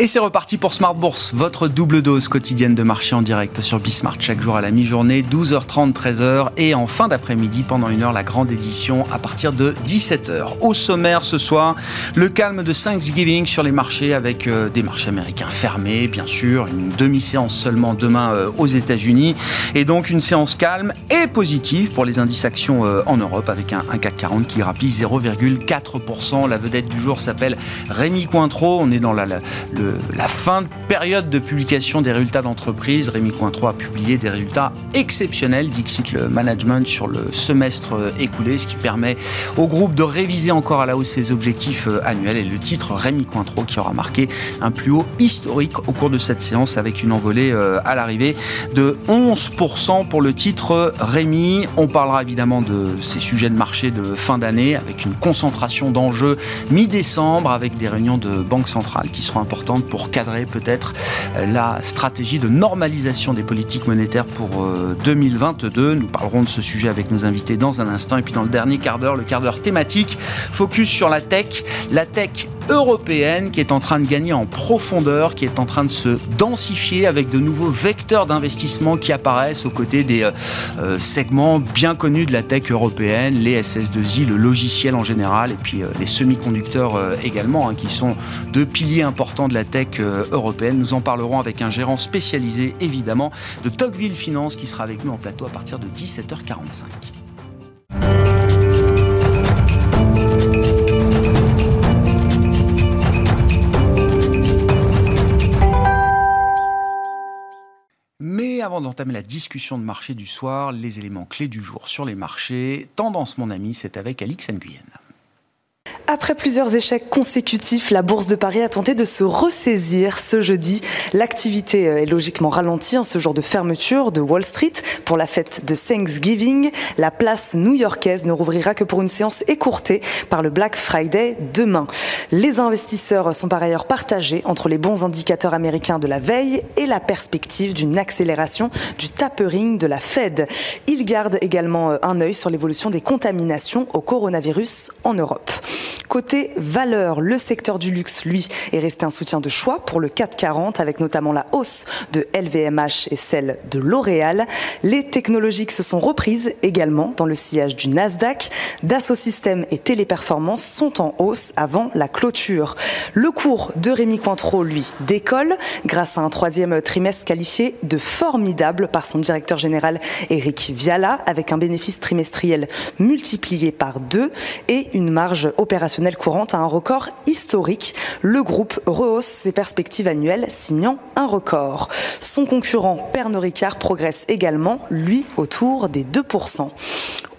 Et c'est reparti pour Smart Bourse, votre double dose quotidienne de marché en direct sur Bismart chaque jour à la mi-journée, 12h30, 13h et en fin d'après-midi pendant une heure la grande édition à partir de 17h. Au sommaire ce soir, le calme de Thanksgiving sur les marchés avec euh, des marchés américains fermés, bien sûr, une demi-séance seulement demain euh, aux États-Unis et donc une séance calme et positive pour les indices actions euh, en Europe avec un, un CAC 40 qui grappille 0,4%. La vedette du jour s'appelle Rémi Cointreau. On est dans la le la fin de période de publication des résultats d'entreprise. Rémi Cointreau a publié des résultats exceptionnels, Dixit le management, sur le semestre euh, écoulé, ce qui permet au groupe de réviser encore à la hausse ses objectifs euh, annuels. Et le titre Rémi Cointreau qui aura marqué un plus haut historique au cours de cette séance avec une envolée euh, à l'arrivée de 11% pour le titre Rémi. On parlera évidemment de ces sujets de marché de fin d'année avec une concentration d'enjeux mi-décembre avec des réunions de banque centrale qui seront importantes pour cadrer peut-être euh, la stratégie de normalisation des politiques monétaires pour 2022. Euh, Nous parlerons de ce sujet avec nos invités dans un instant. Et puis dans le dernier quart d'heure, le quart d'heure thématique, focus sur la tech. La tech européenne qui est en train de gagner en profondeur, qui est en train de se densifier avec de nouveaux vecteurs d'investissement qui apparaissent aux côtés des euh, euh, segments bien connus de la tech européenne, les SS2I, le logiciel en général, et puis euh, les semi-conducteurs également, hein, qui sont deux piliers importants de la tech européenne. Nous en parlerons avec un gérant spécialisé, évidemment, de Tocqueville Finance, qui sera avec nous en plateau à partir de 17h45. D'entamer la discussion de marché du soir, les éléments clés du jour sur les marchés, tendance mon ami, c'est avec Alix Nguyen. Après plusieurs échecs consécutifs, la Bourse de Paris a tenté de se ressaisir ce jeudi. L'activité est logiquement ralentie en ce jour de fermeture de Wall Street pour la fête de Thanksgiving. La place new-yorkaise ne rouvrira que pour une séance écourtée par le Black Friday demain. Les investisseurs sont par ailleurs partagés entre les bons indicateurs américains de la veille et la perspective d'une accélération du tapering de la Fed. Ils gardent également un œil sur l'évolution des contaminations au coronavirus en Europe. Côté valeur, le secteur du luxe, lui, est resté un soutien de choix pour le 440, avec notamment la hausse de LVMH et celle de L'Oréal. Les technologiques se sont reprises également dans le sillage du Nasdaq. Dassault Systèmes et Téléperformance sont en hausse avant la clôture. Le cours de Rémi Cointreau, lui, décolle grâce à un troisième trimestre qualifié de formidable par son directeur général Eric Viala, avec un bénéfice trimestriel multiplié par deux et une marge opérationnelle courante à un record historique. Le groupe rehausse ses perspectives annuelles, signant un record. Son concurrent Pernod Ricard progresse également, lui, autour des 2%.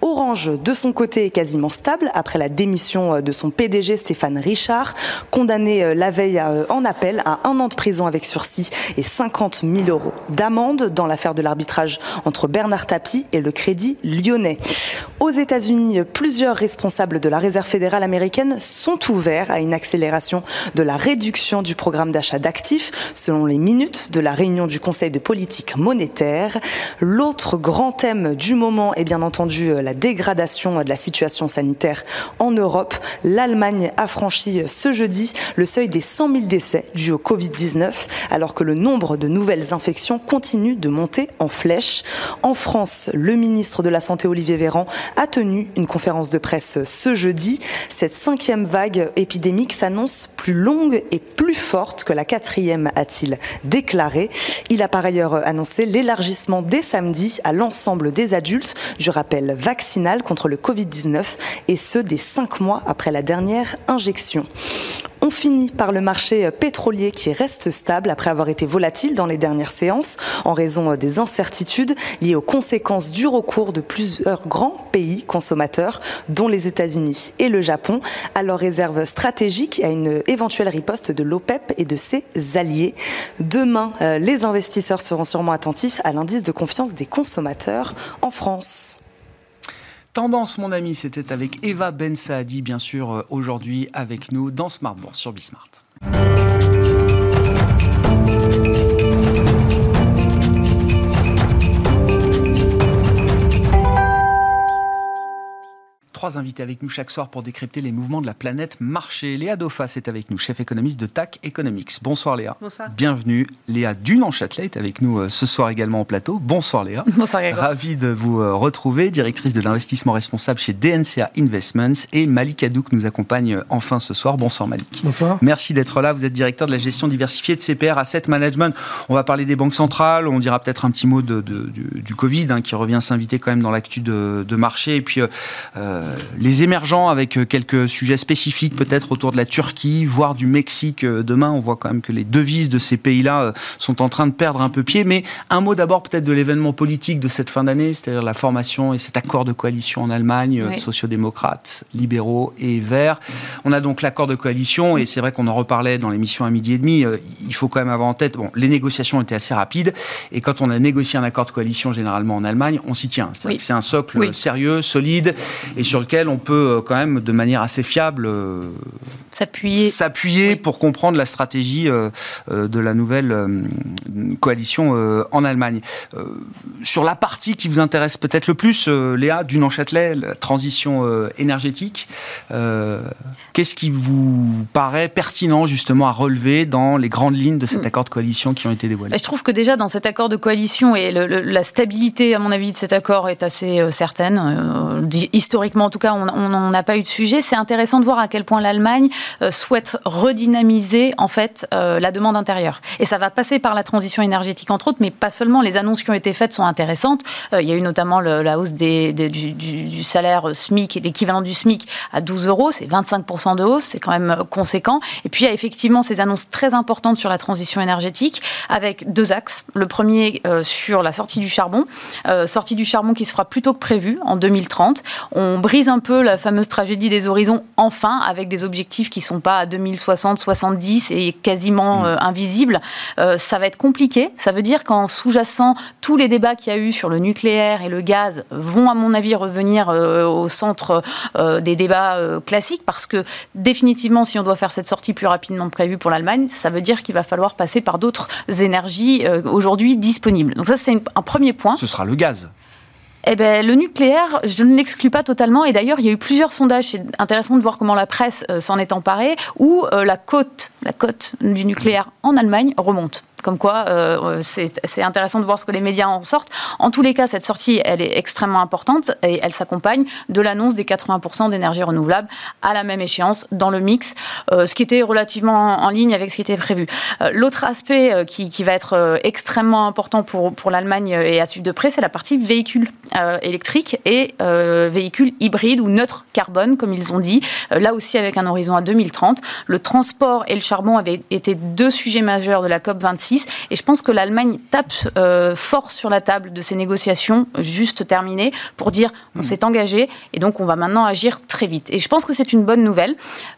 Orange, de son côté, est quasiment stable après la démission de son PDG Stéphane Richard, condamné la veille en appel à un an de prison avec sursis et 50 000 euros d'amende dans l'affaire de l'arbitrage entre Bernard Tapie et le Crédit Lyonnais. Aux États-Unis, plusieurs responsables de la Réserve fédérale américaine sont ouverts à une accélération de la réduction du programme d'achat d'actifs, selon les minutes de la réunion du Conseil de politique monétaire. L'autre grand thème du moment est bien entendu la dégradation de la situation sanitaire en Europe. L'Allemagne a franchi ce jeudi le seuil des 100 000 décès dus au Covid-19, alors que le nombre de nouvelles infections continue de monter en flèche. En France, le ministre de la Santé Olivier Véran a tenu une conférence de presse ce jeudi. Cette cinquième vague épidémique s'annonce plus longue et plus forte que la quatrième, a-t-il déclaré. Il a par ailleurs annoncé l'élargissement dès samedi à l'ensemble des adultes du rappel vaccinal contre le Covid-19 et ce dès cinq mois après la dernière injection. On finit par le marché pétrolier qui reste stable après avoir été volatile dans les dernières séances en raison des incertitudes liées aux conséquences du recours de plusieurs grands pays consommateurs, dont les États-Unis et le Japon, à leurs réserves stratégiques et à une éventuelle riposte de l'OPEP et de ses alliés. Demain, les investisseurs seront sûrement attentifs à l'indice de confiance des consommateurs en France. Tendance, mon ami, c'était avec Eva Ben Saadi, bien sûr, aujourd'hui avec nous dans Smart sur Bismart. Trois invités avec nous chaque soir pour décrypter les mouvements de la planète marché. Léa Dauphas est avec nous, chef économiste de TAC Economics. Bonsoir Léa. Bonsoir. Bienvenue. Léa Dunan-Châtelet est avec nous euh, ce soir également au plateau. Bonsoir Léa. Bonsoir Grégoire. Ravi de vous euh, retrouver, directrice de l'investissement responsable chez DNCA Investments. Et Malik Adouk nous accompagne euh, enfin ce soir. Bonsoir Malik. Bonsoir. Merci d'être là. Vous êtes directeur de la gestion diversifiée de CPR Asset Management. On va parler des banques centrales. On dira peut-être un petit mot de, de- du, du Covid hein, qui revient s'inviter quand même dans l'actu de, de marché. Et puis euh, euh, les émergents avec euh, quelques sujets spécifiques peut-être autour de la Turquie, voire du Mexique euh, demain. On voit quand même que les devises de ces pays-là euh, sont en train de perdre un peu pied. Mais un mot d'abord peut-être de l'événement politique de cette fin d'année, c'est-à-dire la formation et cet accord de coalition en Allemagne, euh, Oui. sociodémocrates, libéraux et verts. On a donc l'accord de coalition et c'est vrai qu'on en reparlait dans l'émission à midi et demi. euh, Il faut quand même avoir en tête, bon, les négociations étaient assez rapides et quand on a négocié un accord de coalition généralement en Allemagne, on s'y tient. C'est-à-dire Oui. que c'est un socle Oui. sérieux, solide et sur lequel on peut euh, quand même de manière assez fiable euh, S'appuyer. s'appuyer Oui. pour comprendre la stratégie euh, de la nouvelle coalition en Allemagne. Sur la partie qui vous intéresse peut-être le plus, Léa, Dunan-Châtelet, la transition énergétique, qu'est-ce qui vous paraît pertinent justement à relever dans les grandes lignes de cet Mm. accord de coalition qui ont été dévoilés? Bah, Je trouve que déjà dans cet accord de coalition et le- le- la stabilité, à mon avis, de cet accord est assez certaine. Historiquement, en tout cas, on on n'en a pas eu de sujet. C'est intéressant de voir à quel point l'Allemagne euh, souhaite redynamiser en fait euh, la demande intérieure. Et ça va passer par la transition énergétique entre autres, mais pas seulement. Les annonces qui ont été faites sont intéressantes. Euh, il y a eu notamment la hausse du, salaire SMIC, l'équivalent du SMIC à 12 euros. C'est 25% de hausse, c'est quand même conséquent. Et puis il y a effectivement ces annonces très importantes sur la transition énergétique avec deux axes. Le premier sur la sortie du charbon, sortie du charbon qui se fera plus tôt que prévu en 2030. On brise un peu la fameuse tragédie des horizons enfin avec des objectifs qui sont pas à 2060, 70 et quasiment euh, invisibles. Euh, ça va être compliqué. Ça veut dire qu'en sous-jacent, tous les débats qu'il y a eu sur le nucléaire et le gaz vont, à mon avis, revenir euh, au centre des débats classiques parce que définitivement, si on doit faire cette sortie plus rapidement que prévu pour l'Allemagne, ça veut dire qu'il va falloir passer par d'autres énergies aujourd'hui disponibles. Donc ça, c'est un premier point. Ce sera le gaz. Eh ben, le nucléaire, je ne l'exclus pas totalement. Et d'ailleurs, il y a eu plusieurs sondages. C'est intéressant de voir comment la presse euh, s'en est emparée, où euh, la cote, la cote du nucléaire en Allemagne remonte. Comme quoi, euh, c'est intéressant de voir ce que les médias en sortent. En tous les cas, cette sortie, elle est extrêmement importante et elle s'accompagne de l'annonce des 80% d'énergie renouvelable à la même échéance dans le mix, euh, ce qui était relativement en, ligne avec ce qui était prévu. Euh, L'autre aspect qui, va être extrêmement important pour, pour l'Allemagne et à suivre de près, c'est la partie véhicules électriques et véhicules hybrides ou neutres carbone, comme ils ont dit. Là aussi, avec un horizon à 2030. Le transport et le charbon avaient été deux sujets majeurs de la COP26 et je pense que l'Allemagne tape euh, fort sur la table de ces négociations juste terminées pour dire on s'est engagé et donc on va maintenant agir très vite. Et je pense que c'est une bonne nouvelle.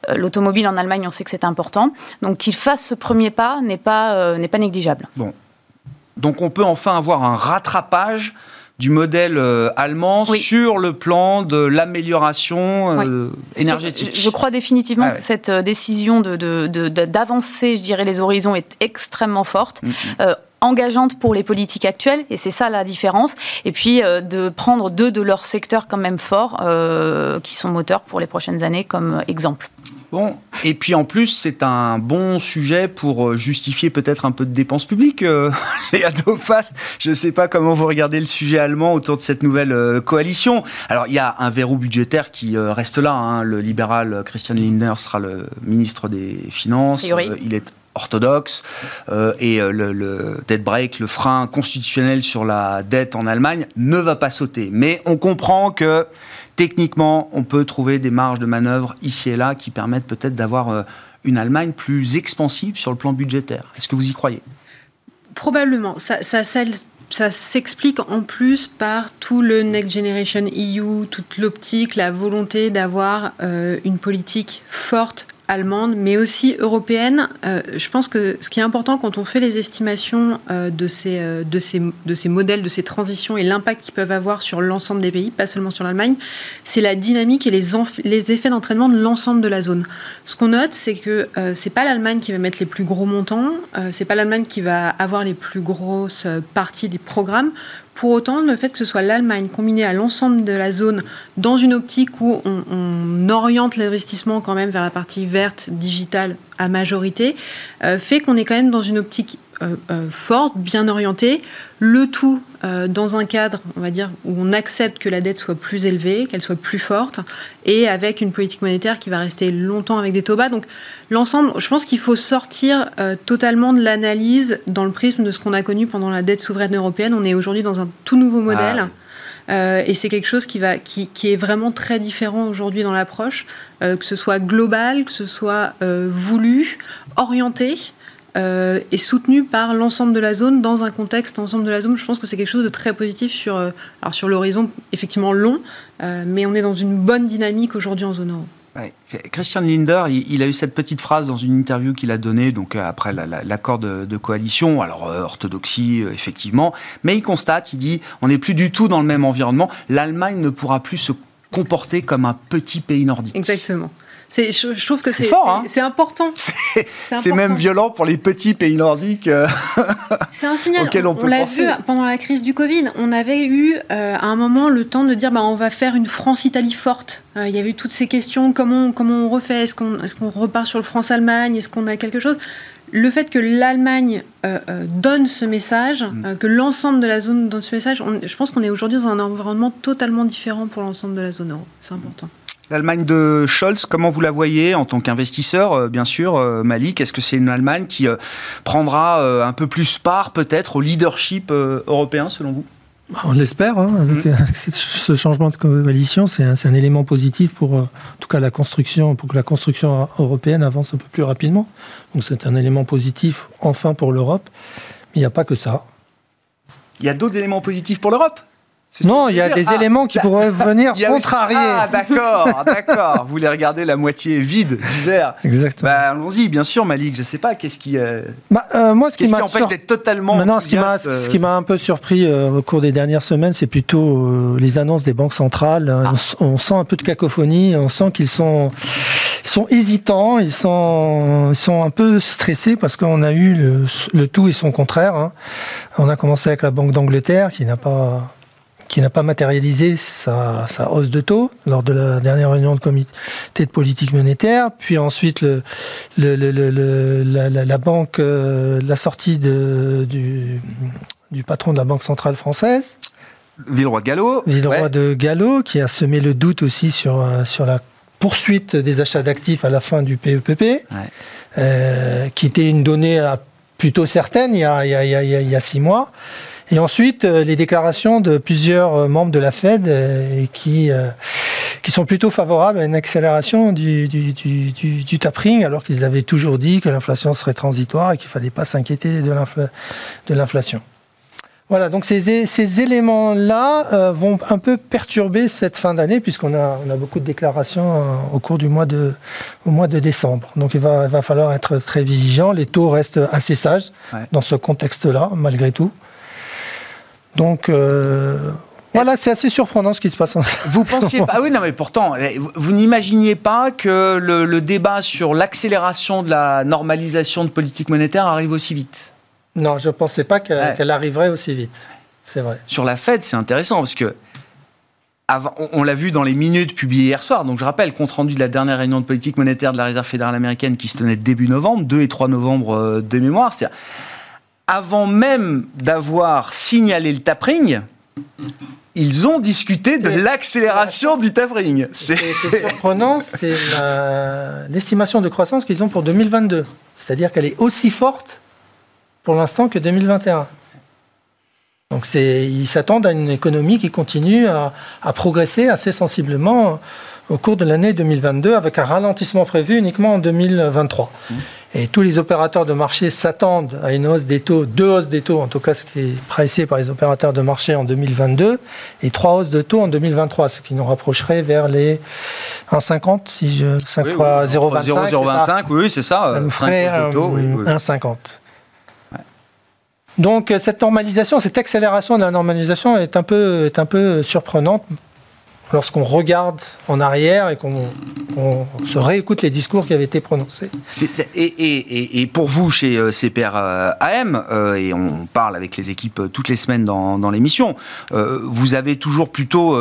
Euh, L'automobile en Allemagne, on sait que c'est important. Donc qu'il fasse ce premier pas n'est pas, euh, n'est pas négligeable. Donc on peut enfin avoir un rattrapage du modèle euh, allemand Oui. sur le plan de l'amélioration euh, énergétique. Je, je crois définitivement Ah ouais. que cette euh, décision de, de- de- de- d'avancer, je dirais, les horizons est extrêmement forte. Mhm. euh, engageante pour les politiques actuelles, et c'est ça la différence. Et puis euh, de prendre deux de leurs secteurs quand même forts, euh, qui sont moteurs pour les prochaines années, comme exemple. Bon, et puis en plus, c'est un bon sujet pour euh, justifier peut-être un peu de dépenses publiques. Euh, Léa Dauphas, je ne sais pas comment vous regardez le sujet allemand autour de cette nouvelle euh, coalition. Alors, il y a un verrou budgétaire qui euh, reste là. hein. Le libéral Christian Lindner sera le ministre des Finances. Il est orthodoxe euh, et euh, le, le debt break, le frein constitutionnel sur la dette en Allemagne ne va pas sauter. Mais on comprend que techniquement, on peut trouver des marges de manœuvre ici et là qui permettent peut-être d'avoir euh, une Allemagne plus expansive sur le plan budgétaire. Est-ce que vous y croyez? Probablement. Ça, s'explique en plus par tout le Next Generation EU, toute l'optique, la volonté d'avoir une politique forte allemande, mais aussi européenne. Euh, je pense que ce qui est important quand on fait les estimations euh, de, ces, euh, de, ces, modèles, de ces transitions et l'impact qu'ils peuvent avoir sur l'ensemble des pays, pas seulement sur l'Allemagne, c'est la dynamique et les, les effets d'entraînement de l'ensemble de la zone. Ce qu'on note, c'est que c'est pas l'Allemagne qui va mettre les plus gros montants, c'est pas l'Allemagne qui va avoir les plus grosses parties des programmes. Pour autant, le fait que ce soit l'Allemagne combinée à l'ensemble de la zone dans une optique où on, oriente l'investissement quand même vers la partie verte, digitale à majorité, euh, fait qu'on est quand même dans une optique forte, bien orientée, le tout euh, dans un cadre, on va dire, où on accepte que la dette soit plus élevée, qu'elle soit plus forte, et avec une politique monétaire qui va rester longtemps avec des taux bas. Donc l'ensemble, je pense qu'il faut sortir totalement de l'analyse dans le prisme de ce qu'on a connu pendant la dette souveraine européenne. On est aujourd'hui dans un tout nouveau modèle. Ah et c'est quelque chose qui, va, qui, qui, est vraiment très différent aujourd'hui dans l'approche, que ce soit global, que ce soit voulu, orienté. Euh, est soutenu par l'ensemble de la zone dans un contexte ensemble de la zone. Je pense que c'est quelque chose de très positif sur, euh, alors sur l'horizon effectivement long, euh, mais on est dans une bonne dynamique aujourd'hui en zone euro. Christian Linder, il, a eu cette petite phrase dans une interview qu'il a donnée donc après l'accord de, de, coalition. Alors orthodoxie effectivement, mais il constate, il dit, on n'est plus du tout dans le même environnement. L'Allemagne ne pourra plus se comporter comme un petit pays nordique. Exactement. Je, je, trouve que c'est hein c'est important. C'est même violent pour les petits pays nordiques. Euh, c'est un signal. on, on l'a vu pendant la crise du Covid. On avait eu euh, à un moment le temps de dire bah, on va faire une France-Italie forte. Euh, il y avait eu toutes ces questions comment, comment on refait? Est-ce qu'on est qu'on repart sur le France-Allemagne? Est-ce qu'on a quelque chose? Le fait que l'Allemagne donne ce message, mm. que l'ensemble de la zone donne ce message, je pense qu'on est aujourd'hui dans un environnement totalement différent pour l'ensemble de la zone euro. C'est important. L'Allemagne de Scholz, comment vous la voyez en tant qu'investisseur, euh, bien sûr, euh, Malik? Est-ce que c'est une Allemagne qui euh, prendra un peu plus part, peut-être, au leadership européen, selon vous? Bah, on l'espère, hein, avec, mmh. ce changement de coalition, c'est un, élément positif pour, en tout cas, la construction, pour que la construction européenne avance un peu plus rapidement. Donc c'est un élément positif, enfin, pour l'Europe. Mais il n'y a pas que ça. Il y a d'autres éléments positifs pour l'Europe? Non, il y a des ah, éléments qui pourraient venir contrarier. Ah, d'accord, d'accord. Vous voulez regarder la moitié vide du verre. Exactement. Bah, allons-y, bien sûr, Malik. Je ne sais pas, qu'est-ce qui. Euh, bah, euh, moi, ce qui m'a. en fait totalement. Maintenant, ce qui m'a, ce qui m'a un peu surpris euh, au cours des dernières semaines, c'est plutôt les annonces des banques centrales. Ah. On, sent un peu de cacophonie. On sent qu'ils sont, sont hésitants. Ils sont, ils sont un peu stressés parce qu'on a eu le, le, tout et son contraire. Hein. On a commencé avec la Banque d'Angleterre qui n'a pas qui n'a pas matérialisé sa, hausse de taux lors de la dernière réunion de comité de politique monétaire, puis ensuite le, la, banque, euh, la sortie de, du, du, patron de la Banque centrale française. Villeroy de Gallo. Villeroy de Gallo, qui a semé le doute aussi sur, euh, sur la poursuite des achats d'actifs à la fin du PEPP, euh, qui était une donnée plutôt certaine il y a, il y a, il y a six mois. Et ensuite, euh, les déclarations de plusieurs euh, membres de la Fed euh, qui, qui sont plutôt favorables à une accélération du, du, du, du tapering, alors qu'ils avaient toujours dit que l'inflation serait transitoire et qu'il ne fallait pas s'inquiéter de l'inflation. Voilà, donc ces, ces éléments-là vont un peu perturber cette fin d'année, puisqu'on a, on a beaucoup de déclarations au cours du mois de, au mois de décembre. Donc il va, il va falloir être très vigilant. Les taux restent assez sages dans ce contexte-là, malgré tout. Donc euh, voilà, c'est assez surprenant ce qui se passe en Vous pensiez pas Ah oui, non, mais pourtant, eh, vous, n'imaginiez pas que le, débat sur l'accélération de la normalisation de politique monétaire arrive aussi vite? Non, je ne pensais pas qu'elle arriverait aussi vite. C'est vrai. Sur la Fed, c'est intéressant parce que. on, l'a vu dans les minutes publiées hier soir. Donc, je rappelle, compte rendu de la dernière réunion de politique monétaire de la Réserve fédérale américaine qui se tenait début novembre, 2 et 3 novembre euh, de mémoire. C'est-à-dire, avant même d'avoir signalé le tapering, ils ont discuté de l'accélération du tapering. C'est surprenant, c'est l'estimation de croissance qu'ils ont pour 2022. C'est-à-dire qu'elle est aussi forte pour l'instant que 2021. Donc ils s'attendent à une économie qui continue à, à, progresser assez sensiblement au cours de l'année 2022 avec un ralentissement prévu uniquement en 2023. Et tous les opérateurs de marché s'attendent à une hausse des taux, deux hausses des taux, en tout cas ce qui est pressé par les opérateurs de marché en 2022, et trois hausses de taux en 2023, ce qui nous rapprocherait vers les 1,50, si je 5 fois 0,25. 0,25, oui, c'est ça. Ça nous ferait 1,50. Donc cette normalisation, cette accélération de la normalisation est un peu, est un peu surprenante lorsqu'on regarde en arrière et qu'on se réécoute les discours qui avaient été prononcés. Et, pour vous, chez euh, CPR euh, AM, euh, et on parle avec les équipes toutes les semaines dans, dans l'émission, vous avez toujours plutôt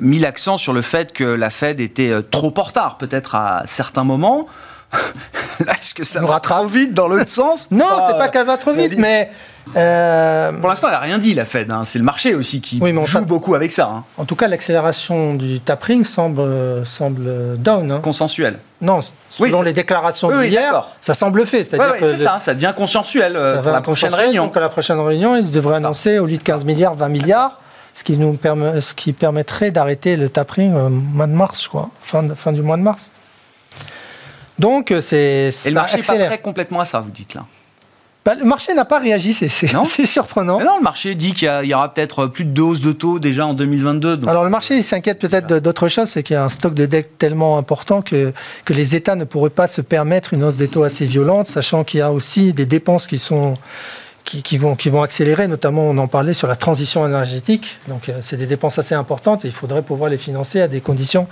mis l'accent sur le fait que la Fed était trop en retard, peut-être à certains moments. Est-ce que ça va trop vite dans l'autre sens Non, c'est pas qu'elle va trop vite, mais euh, Pour l'instant, elle n'a rien dit, la Fed. Hein. C'est le marché aussi qui joue beaucoup avec ça. Hein. En tout cas, l'accélération du tapering semble, semble down. Hein. Consensuel. Non, selon les déclarations d'hier, ça semble fait. C'est ça, ça devient consensuel euh, pour la prochaine réunion. Donc, à la prochaine réunion, ils devraient annoncer, au lieu de 15 milliards, 20 milliards, ce qui, nous permet, ce qui permettrait d'arrêter le tapering au mois de mars, quoi, fin, fin du mois de mars. Donc, c'est. Et le marché n'est pas prêt complètement à ça, vous dites là bah, le marché n'a pas réagi, c'est surprenant. non, le marché dit qu'il y, aura peut-être plus de doses de taux déjà en 2022. Alors le marché s'inquiète peut-être d'autre chose, c'est qu'il y a un stock de dette tellement important que, que les États ne pourraient pas se permettre une hausse des taux assez violente, sachant qu'il y a aussi des dépenses qui sont qui, vont, qui vont accélérer, notamment on en parlait sur la transition énergétique. Donc euh, c'est des dépenses assez importantes et il faudrait pouvoir les financer à des conditions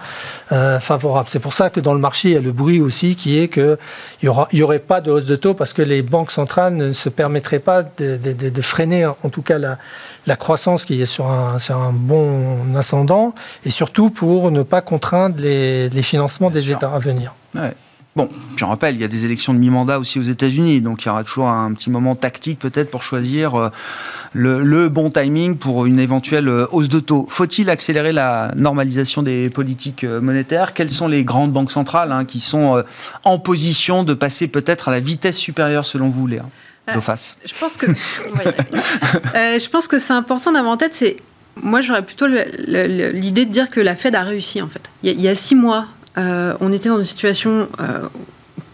euh, favorables. C'est pour ça que dans le marché, il y a le bruit aussi qui est qu'il n'y y aurait pas de hausse de taux parce que les banques centrales ne se permettraient pas de, de, freiner en tout cas la, la, croissance qui est sur un, sur un bon ascendant et surtout pour ne pas contraindre les, les financements des États à venir. Ouais. Bon, puis on rappelle, il y a des élections de mi-mandat aussi aux États-Unis, donc il y aura toujours un petit moment tactique peut-être pour choisir euh, le, bon timing pour une éventuelle euh, hausse de taux. Faut-il accélérer la normalisation des politiques euh, monétaires? Quelles sont les grandes banques centrales hein, qui sont en position de passer peut-être à la vitesse supérieure selon vous, Léa? Face Je pense que je pense que c'est important d'avoir en tête, c'est moi j'aurais plutôt l'idée de dire que la Fed a réussi en fait. il y a six mois, euh, on était dans une situation euh,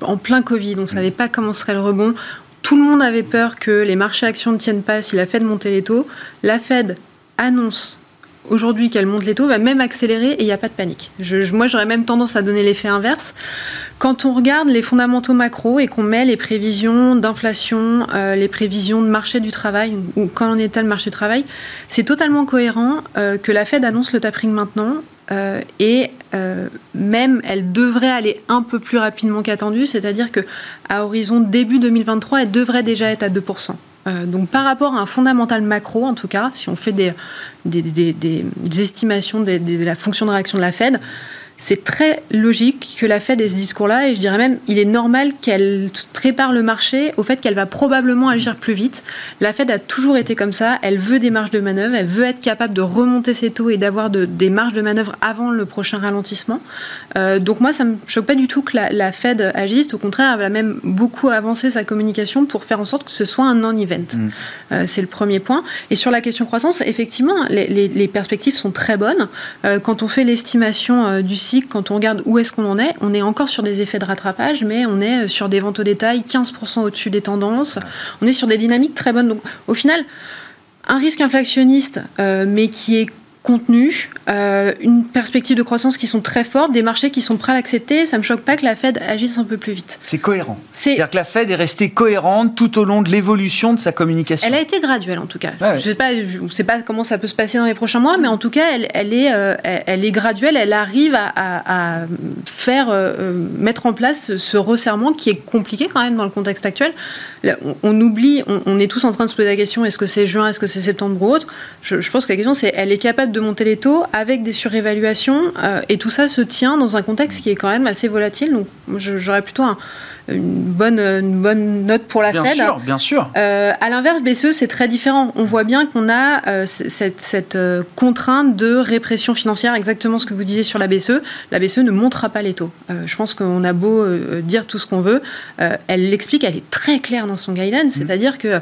en plein Covid, on ne savait pas comment serait le rebond. Tout le monde avait peur que les marchés actions ne tiennent pas si la Fed montait les taux. La Fed annonce aujourd'hui qu'elle monte les taux, va même accélérer et il n'y a pas de panique. moi, j'aurais même tendance à donner l'effet inverse. Quand on regarde les fondamentaux macro et qu'on met les prévisions d'inflation, euh, les prévisions de marché du travail, ou quand on est le marché du travail, c'est totalement cohérent que la Fed annonce le tapering maintenant euh, et euh, même elle devrait aller un peu plus rapidement qu'attendu, c'est-à-dire que à horizon début 2023, elle devrait déjà être à 2%. Euh, donc par rapport à un fondamental macro, en tout cas, si on fait des, estimations de la fonction de réaction de la Fed, c'est très logique que la Fed ait ce discours-là, et je dirais même, il est normal qu'elle prépare le marché au fait qu'elle va probablement agir plus vite. La Fed a toujours été comme ça, elle veut des marges de manœuvre, elle veut être capable de remonter ses taux et d'avoir des marges de manœuvre avant le prochain ralentissement. Euh, donc moi, ça ne me choque pas du tout que la, Fed agisse, au contraire, elle va même beaucoup avancer sa communication pour faire en sorte que ce soit un non-event. Mm. Euh, c'est le premier point. Et sur la question croissance, effectivement, les, perspectives sont très bonnes. Euh, quand on fait l'estimation du quand on regarde où est-ce qu'on en est, on est encore sur des effets de rattrapage, mais on est sur des ventes au détail 15% au-dessus des tendances. On est sur des dynamiques très bonnes. Donc, au final, un risque inflationniste, euh, mais qui est contenu, euh, une perspective de croissance qui sont très fortes, des marchés qui sont prêts à l'accepter. Ça ne me choque pas que la Fed agisse un peu plus vite. C'est cohérent. C'est-à-dire que la Fed est restée cohérente tout au long de l'évolution de sa communication. Elle a été graduelle en tout cas. Je ne sais, pas, sais pas comment ça peut se passer dans les prochains mois, mais en tout cas, elle, elle est, euh, elle est graduelle. Elle arrive à, faire euh, mettre en place ce resserrement qui est compliqué quand même dans le contexte actuel. On, oublie, on, est tous en train de se poser la question est-ce que c'est juin, est-ce que c'est septembre ou autre? Je, pense que la question c'est elle est capable de monter les taux avec des surévaluations euh, et tout ça se tient dans un contexte qui est quand même assez volatile. Donc j'aurais plutôt un, une bonne, une bonne note pour la bien Fed. Sûr, bien sûr. Euh, à l'inverse, BCE, c'est très différent. On voit bien qu'on a euh, cette, cette euh, contrainte de répression financière, exactement ce que vous disiez sur la BCE. La BCE ne montrera pas les taux. je pense qu'on a beau dire tout ce qu'on veut. elle l'explique, elle est très claire dans son guidance, mm. c'est-à-dire que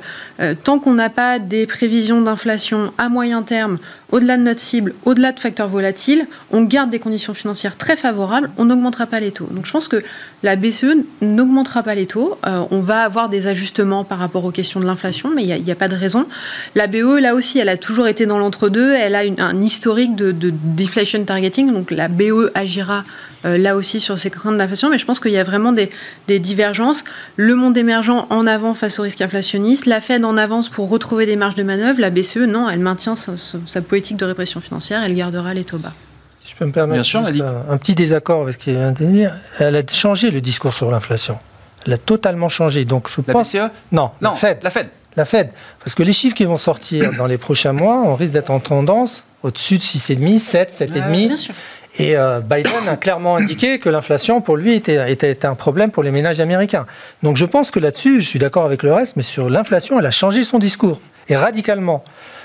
tant qu'on n'a pas des prévisions d'inflation à moyen terme, au-delà de notre cible, au-delà de facteurs volatiles, on garde des conditions financières très favorables, on n'augmentera pas les taux. Donc je pense que la BCE n'augmente n'augmentera pas les taux. Euh, on va avoir des ajustements par rapport aux questions de l'inflation, mais il n'y a, pas de raison. La BE, là aussi, elle a toujours été dans l'entre-deux. Elle a un historique de, deflation targeting. Donc la BE agira euh, là aussi sur ces craintes d'inflation, mais je pense qu'il y a vraiment des, divergences. Le monde émergent en avant face au risque inflationniste, la Fed en avance pour retrouver des marges de manœuvre, la BCE, non, elle maintient sa, sa de répression financière, elle gardera les taux bas. Si je peux me permettre. Bien sûr, un, petit désaccord avec ce qu'il vient de dire. Elle a changé le discours sur l'inflation. Elle a totalement changé. Donc je la pense. BCE non, non, la Fed. La Fed. La Fed. Parce que les chiffres qui vont sortir dans les prochains mois, on risque d'être en tendance au-dessus de 6,5, 7, 7,5. bien sûr. Et euh, Biden a clairement indiqué que l'inflation, pour lui, était, était, un problème pour les ménages américains. Donc je pense que là-dessus, je suis d'accord avec le reste, mais sur l'inflation, elle a changé son discours, et radicalement.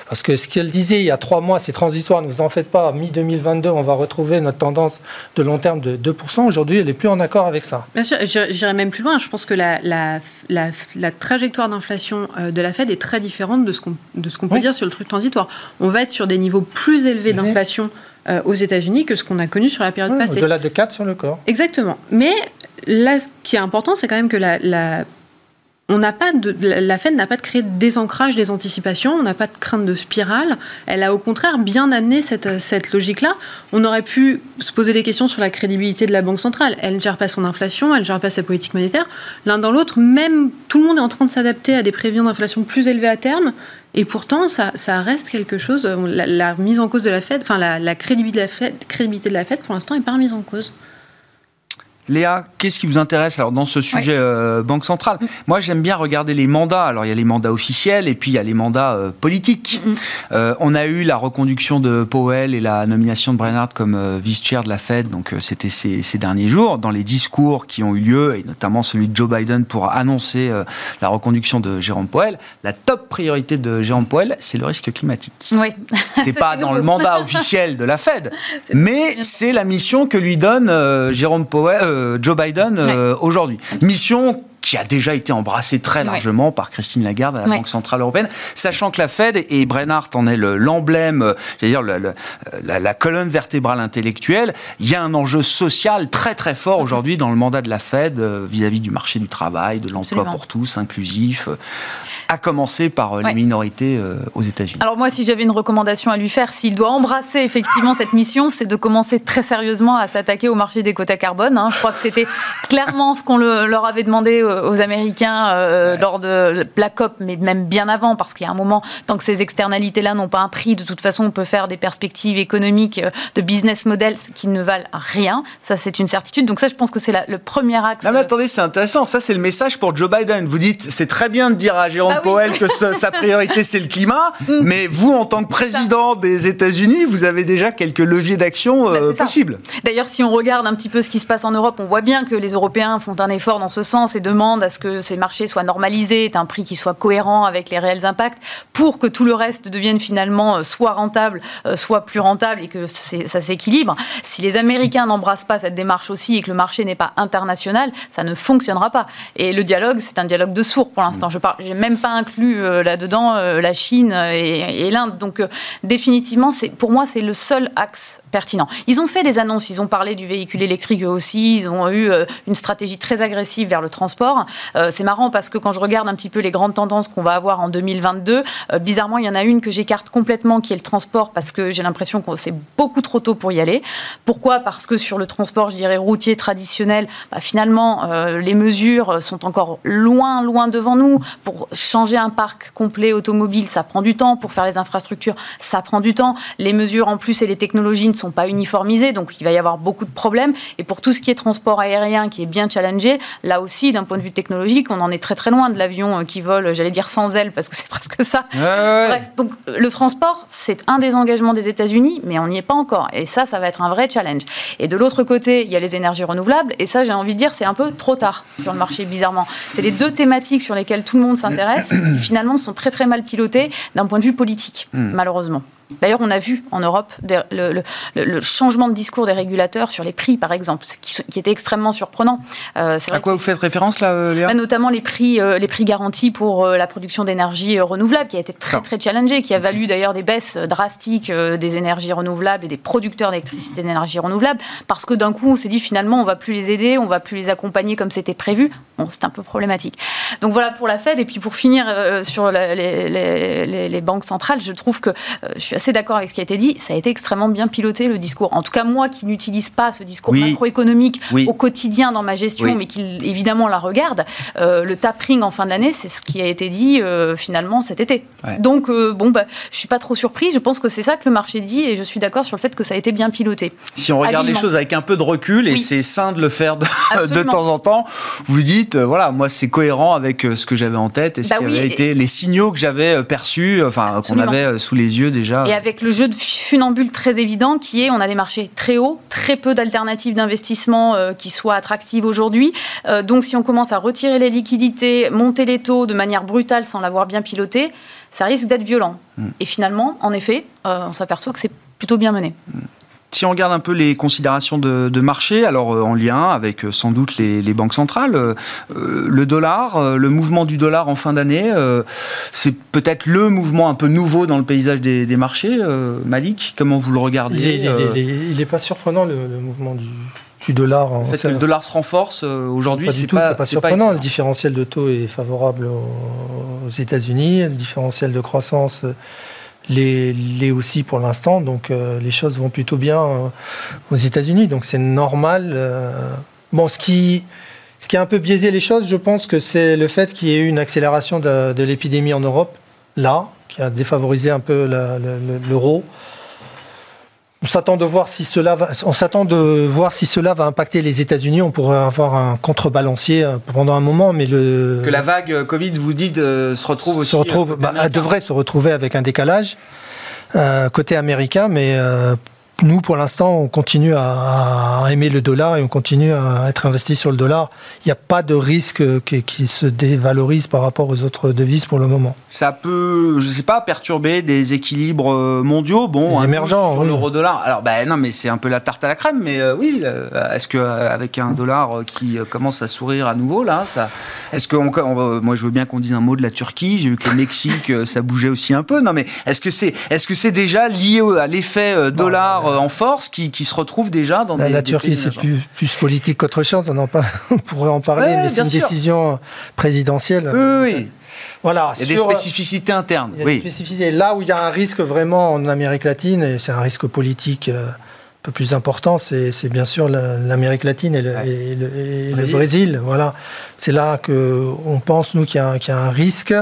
Parce que ce qu'elle disait il y a trois mois, c'est transitoire, ne vous en faites pas, mi-2022, on va retrouver notre tendance de long terme de 2%. Aujourd'hui, elle n'est plus en accord avec ça. Bien sûr, j'irai même plus loin. Je pense que la, la, la, trajectoire d'inflation euh, de la Fed est très différente de ce qu'on qu'on peut dire sur le truc transitoire. On va être sur des niveaux plus élevés d'inflation euh, aux États-Unis que ce qu'on a connu sur la période passée. Au-delà de 4 sur le corps. Exactement. Mais là, ce qui est important, c'est quand même que la on n'a pas de, la Fed n'a pas de créer de désancrage des anticipations, on n'a pas de crainte de spirale. Elle a au contraire bien amené cette, cette logique-là. On aurait pu se poser des questions sur la crédibilité de la Banque centrale. Elle ne gère pas son inflation, elle ne gère pas sa politique monétaire. L'un dans l'autre, même tout le monde est en train de s'adapter à des prévisions d'inflation plus élevées à terme. Et pourtant, ça, reste quelque chose. La, mise en cause de la Fed, enfin la, la crédibilité, de la Fed, crédibilité de la Fed, pour l'instant, n'est pas remise en cause. Léa, qu'est-ce qui vous intéresse alors dans ce sujet euh, Banque centrale mm. Moi, j'aime bien regarder les mandats. Alors, il y a les mandats officiels et puis il y a les mandats euh, politiques. Mm. Euh, on a eu la reconduction de Powell et la nomination de Brennard comme vice-chair de la Fed. Donc, c'était ces, ces, derniers jours. Dans les discours qui ont eu lieu, et notamment celui de Joe Biden pour annoncer la reconduction de Jérôme Powell, la top priorité de Jérôme Powell, c'est le risque climatique. Oui. C'est pas dans le mandat officiel de la Fed, mais c'est la mission que lui donne Jérôme Powell Joe Biden euh, aujourd'hui. Mission qui a déjà été embrassée très largement par Christine Lagarde à la Banque Centrale Européenne, sachant que la Fed, et Brennard en est l'emblème, euh, c'est-à-dire la, colonne vertébrale intellectuelle, il y a un enjeu social très très fort aujourd'hui dans le mandat de la Fed vis-à-vis du marché du travail, de l'emploi pour tous, inclusif à commencer par les minorités aux États-Unis. Alors moi, si j'avais une recommandation à lui faire, s'il doit embrasser effectivement cette mission, c'est de commencer très sérieusement à s'attaquer au marché des quotas carbone. Hein. Je crois que c'était clairement ce qu'on leur avait demandé aux Américains euh, lors de la COP, mais même bien avant, parce qu'il y a un moment, tant que ces externalités-là n'ont pas un prix, de toute façon, on peut faire des perspectives économiques, euh, de business models qui ne valent rien. Ça, c'est une certitude. Donc ça, je pense que c'est le premier axe. Non, mais attendez, c'est intéressant. Ça, c'est le message pour Joe Biden. Vous dites, c'est très bien de dire à Jérôme ah Powell que sa priorité, c'est le climat, mm. mais vous, en tant que président des États-Unis, vous avez déjà quelques leviers d'action bah, euh, possibles. D'ailleurs, si on regarde un petit peu ce qui se passe en Europe, on voit bien que les Européens font un effort dans ce sens et demandent à ce que ces marchés soient normalisés, un prix qui soit cohérent avec les réels impacts, pour que tout le reste devienne finalement euh, soit rentable, euh, soit plus rentable et que ça s'équilibre. Si les Américains n'embrassent pas cette démarche aussi et que le marché n'est pas international, ça ne fonctionnera pas. Et le dialogue, c'est un dialogue de sourds pour l'instant. Je n'ai même pas inclus euh, là-dedans la Chine et, et l'Inde. Donc définitivement, pour moi, c'est le seul axe pertinent. Ils ont fait des annonces, ils ont parlé du véhicule électrique eux aussi, ils ont eu une stratégie très agressive vers le transport. Euh, c'est marrant parce que quand je regarde un petit peu les grandes tendances qu'on va avoir en 2022, euh, bizarrement, il y en a une que j'écarte complètement qui est le transport parce que j'ai l'impression que c'est beaucoup trop tôt pour y aller. Pourquoi? Parce que sur le transport, je dirais routier traditionnel, bah, finalement, euh, les mesures sont encore loin, loin devant nous. Pour changer un parc complet automobile, ça prend du temps. Pour faire les infrastructures, ça prend du temps. Les mesures en plus et les technologies ne sont pas uniformisées, donc il va y avoir beaucoup de problèmes. Et pour tout ce qui est transport aérien, qui est bien challengé, là aussi, d'un point vue technologique, on en est très très loin de l'avion euh, qui vole, j'allais dire sans ailes, parce que c'est presque ça. Bref, donc le transport, c'est un des engagements des États-Unis, mais on n'y est pas encore. Et ça, ça va être un vrai challenge. Et de l'autre côté, il y a les énergies renouvelables, et ça, j'ai envie de dire, c'est un peu trop tard sur le marché, bizarrement. C'est les deux thématiques sur lesquelles tout le monde s'intéresse, qui finalement sont très très mal pilotées d'un point de vue politique, hmm. malheureusement. D'ailleurs, on a vu en Europe le, changement de discours des régulateurs sur les prix, par exemple, qui, qui était extrêmement surprenant. Euh, à quoi vous faites référence là, euh, Léa bah, Notamment les prix, euh, les prix garantis pour la production d'énergie renouvelable, qui a été très très challengé, qui a valu d'ailleurs des baisses drastiques des énergies renouvelables et des producteurs d'électricité d'énergie renouvelable, parce que d'un coup, on s'est dit finalement, on va plus les aider, on va plus les accompagner comme c'était prévu. Bon, c'est un peu problématique. Donc voilà pour la Fed. Et puis pour finir sur les, les, banques centrales, je trouve que je suis assez d'accord avec ce qui a été dit. Ça a été extrêmement bien piloté le discours. En tout cas, moi qui n'utilise pas ce discours macroéconomique au quotidien dans ma gestion, mais qui évidemment la regarde, le tapering en fin d'année, c'est ce qui a été dit finalement cet été. Donc, bon, bah, je suis pas trop surprise. Je pense que c'est ça que le marché dit et je suis d'accord sur le fait que ça a été bien piloté. Si on regarde les choses avec un peu de recul, et c'est sain de le faire de, de, temps en temps, vous dites, voilà, moi c'est cohérent avec ce que j'avais en tête et ce bah qui avait été les signaux que j'avais perçus, enfin qu'on avait sous les yeux déjà. Et avec le jeu de funambule très évident qui est, on a des marchés très hauts, très peu d'alternatives d'investissement euh, qui soient attractives aujourd'hui. Euh, donc si on commence à retirer les liquidités, monter les taux de manière brutale sans l'avoir bien piloté, ça risque d'être violent. Mm. Et finalement, en effet, euh, on s'aperçoit que c'est plutôt bien mené. Mm. Si on regarde un peu les considérations de, marché, alors euh, en lien avec euh, sans doute les, banques centrales, euh, le dollar, le mouvement du dollar en fin d'année, c'est peut-être le mouvement un peu nouveau dans le paysage des, marchés. Malik, comment vous le regardez Il n'est pas surprenant le, mouvement du, dollar. En fait, le dollar se renforce aujourd'hui. Pas du tout, c'est pas, surprenant. le différentiel de taux est favorable aux, aux États-Unis, le différentiel de croissance les, aussi pour l'instant. Donc euh, les choses vont plutôt bien euh, aux États-Unis. Donc c'est normal. Euh. bon, ce qui, ce qui a un peu biaisé les choses, je pense que c'est le fait qu'il y ait eu une accélération de, de l'épidémie en Europe, là, qui a défavorisé un peu l'euro. On s'attend de voir si cela va, on s'attend de voir si cela va impacter les États-Unis. On pourrait avoir un contrebalancier euh, pendant un moment, mais le que la vague euh, Covid, vous dites, euh, se retrouve aussi. Se retrouve, bah, devrait se retrouver avec un décalage côté américain, mais nous, pour l'instant, on continue à, aimer le dollar et on continue à être investi sur le dollar. Il n'y a pas de risque qui, se dévalorise par rapport aux autres devises pour le moment. Ça peut, je ne sais pas, perturber des équilibres euh, mondiaux, bon, émergents, sur l'euro-dollar. Alors, ben non, mais c'est un peu la tarte à la crème. Mais euh, oui, euh, est-ce qu'avec un dollar qui commence à sourire à nouveau là, ça, est-ce que moi, je veux bien qu'on dise un mot de la Turquie. J'ai vu que le Mexique, ça bougeait aussi un peu. Non, mais est-ce que c'est, est-ce que c'est déjà lié à l'effet dollar en force qui, se retrouvent déjà dans la, des, La Turquie, c'est plus, plus, politique qu'autre chose, on, en on pourrait en parler, mais c'est une décision présidentielle. Oui, oui. Voilà, il y a des spécificités internes. Il y a des spécificités. Là où il y a un risque vraiment en Amérique latine, et c'est un risque politique euh, un peu plus important, c'est bien sûr l'Amérique latine et le, Brésil. Voilà. C'est là qu'on pense, nous, qu'il y, y, a un risque.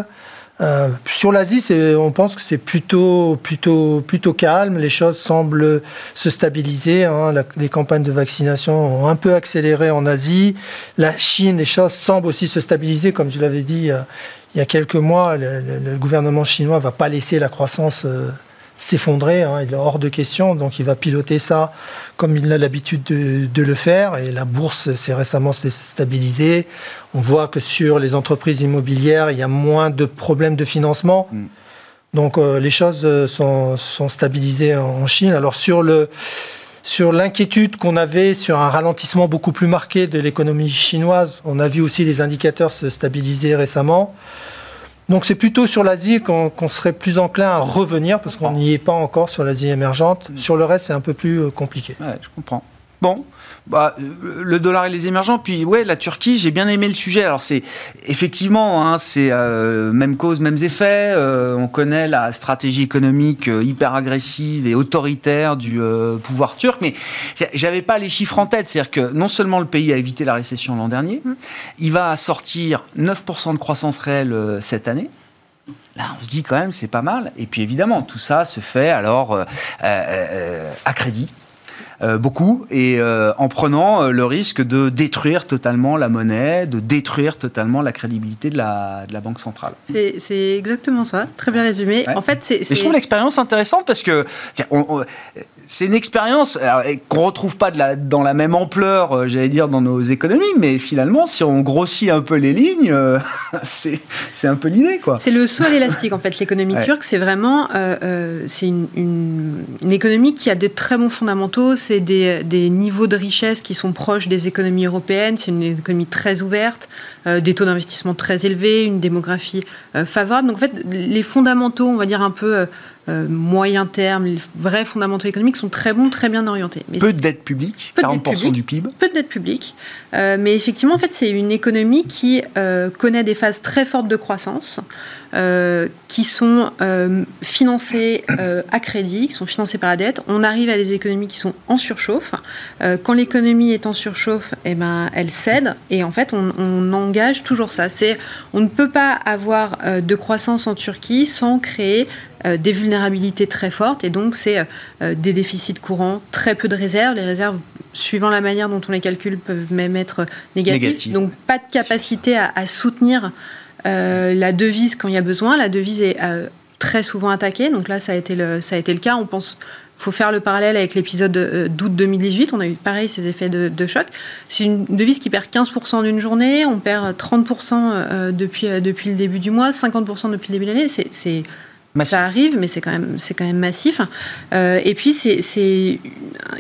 Euh, sur l'Asie, on pense que c'est plutôt, plutôt, plutôt calme. Les choses semblent se stabiliser. Hein. les campagnes de vaccination ont un peu accéléré en Asie. La Chine, les choses semblent aussi se stabiliser. Comme je l'avais dit euh, il y a quelques mois, le, gouvernement chinois ne va pas laisser la croissance euh, s'effondrer. Hein, il est hors de question. Donc il va piloter ça comme il a l'habitude de, le faire. Et la bourse s'est récemment stabilisée. On voit que sur les entreprises immobilières, il y a moins de problèmes de financement. Mm. Donc euh, les choses euh, sont, stabilisées en Chine. Alors sur le sur l'inquiétude qu'on avait sur un ralentissement beaucoup plus marqué de l'économie chinoise, on a vu aussi les indicateurs se stabiliser récemment. Donc c'est plutôt sur l'Asie qu'on serait plus enclin à revenir, parce qu'on n'y est pas encore sur l'Asie émergente. Mm. Sur le reste, c'est un peu plus euh, compliqué. Ouais, je comprends. Bon, bah, euh, le dollar et les émergents. Puis ouais, la Turquie, j'ai bien aimé le sujet. Alors c'est effectivement, hein, c'est euh, même cause, mêmes effets. Euh, on connaît la stratégie économique hyper agressive et autoritaire du pouvoir turc, mais j'avais pas les chiffres en tête. C'est-à-dire que non seulement le pays a évité la récession l'an dernier, mmh. il va sortir 9% de croissance réelle cette année. Là, on se dit quand même, c'est pas mal. Et puis évidemment, tout ça se fait alors à crédit. Euh, beaucoup, et euh, en prenant euh, le risque de détruire totalement la monnaie, de détruire totalement la crédibilité de la, de la Banque centrale. C'est exactement ça, très bien résumé. En fait, c'est. je trouve l'expérience intéressante parce que c'est une expérience qu'on retrouve pas de la, dans la même ampleur, j'allais dire, dans nos économies, mais finalement, si on grossit un peu les lignes, c'est un peu l'idée, quoi. C'est le saut à l'élastique, en fait. L'économie turque, c'est vraiment, c'est une, une, une, économie qui a de très bons fondamentaux c'est des, niveaux de richesse qui sont proches des économies européennes. C'est une économie très ouverte, euh, des taux d'investissement très élevés, une démographie euh, favorable. Donc en fait, les fondamentaux, on va dire un peu euh, moyen terme, les vrais fondamentaux économiques sont très bons, très bien orientés. peu de dette publique, 40% du PIB. Peu de dette publique. mais effectivement, en fait, c'est une économie qui connaît des phases très fortes de croissance. qui sont financées à crédit, qui sont financées par la dette. On arrive à des économies qui sont en surchauffe. quand l'économie est en surchauffe, eh ben, elle cède. Et en fait, on, on engage toujours ça. C'est, on ne peut pas avoir de croissance en Turquie sans créer euh, des vulnérabilités très fortes et donc c'est euh, des déficits courants, très peu de réserves. Les réserves, suivant la manière dont on les calcule, peuvent même être négatives. Donc pas de capacité à, soutenir euh, la devise quand il y a besoin. La devise est très souvent attaquée. Donc là, ça a été le, ça a été le cas. On pense faut faire le parallèle avec l'épisode d'août 2018. On a eu pareil ces effets de, de choc. C'est une devise qui perd 15% d'une journée, on perd 30% depuis, depuis le début du mois, 50% depuis le début de l'année. C'est ça arrive, mais c'est quand même, massif. Euh, et puis c'est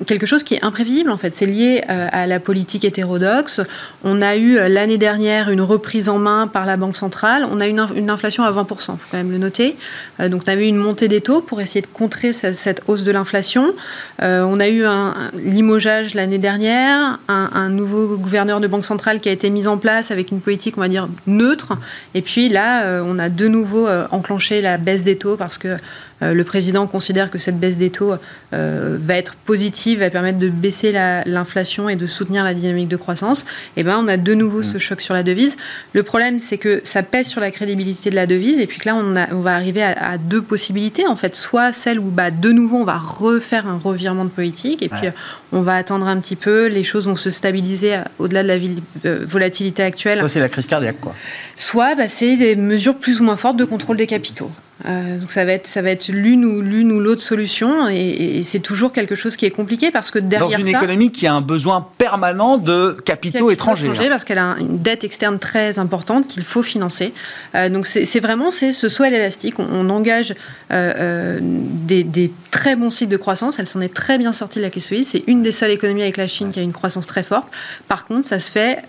quelque chose qui est imprévisible en fait. C'est lié euh, à la politique hétérodoxe. On a eu euh, l'année dernière une reprise en main par la Banque centrale. On a eu une, inflation à 20%, il faut quand même le noter. donc on a eu une montée des taux pour essayer de contrer cette, hausse de l'inflation. on a eu un, limogeage l'année dernière, un, un, nouveau gouverneur de Banque centrale qui a été mis en place avec une politique, on va dire, neutre. Et puis là, on a de nouveau enclenché la baisse des taux parce que euh, le président considère que cette baisse des taux euh, va être positive, va permettre de baisser l'inflation et de soutenir la dynamique de croissance, eh ben on a de nouveau ce mm. choc sur la devise. Le problème, c'est que ça pèse sur la crédibilité de la devise, et puis que là, on, on va arriver à, deux possibilités, en fait. Soit celle où, bah, de nouveau, on va refaire un revirement de politique, et puis on va attendre un petit peu, les choses vont se stabiliser euh, au-delà de la volatilité actuelle. Soit c'est la crise cardiaque, quoi. Soit bah, c'est des mesures plus ou moins fortes de contrôle des capitaux. donc ça va être, ça va être l'une ou l'une ou l'autre solution et, c'est toujours quelque chose qui est compliqué parce que derrière dans une économie qui a un besoin permanent de capitaux, étrangers, hein. parce qu'elle a une dette externe très importante qu'il faut financer. Euh, donc c'est vraiment c'est ce saut à l'élastique. On, engage euh, euh, des, très bons cycles de croissance. Elle s'en est très bien sortie de la crise C'est une des seules économies avec la Chine qui a une croissance très forte. Par contre, ça se fait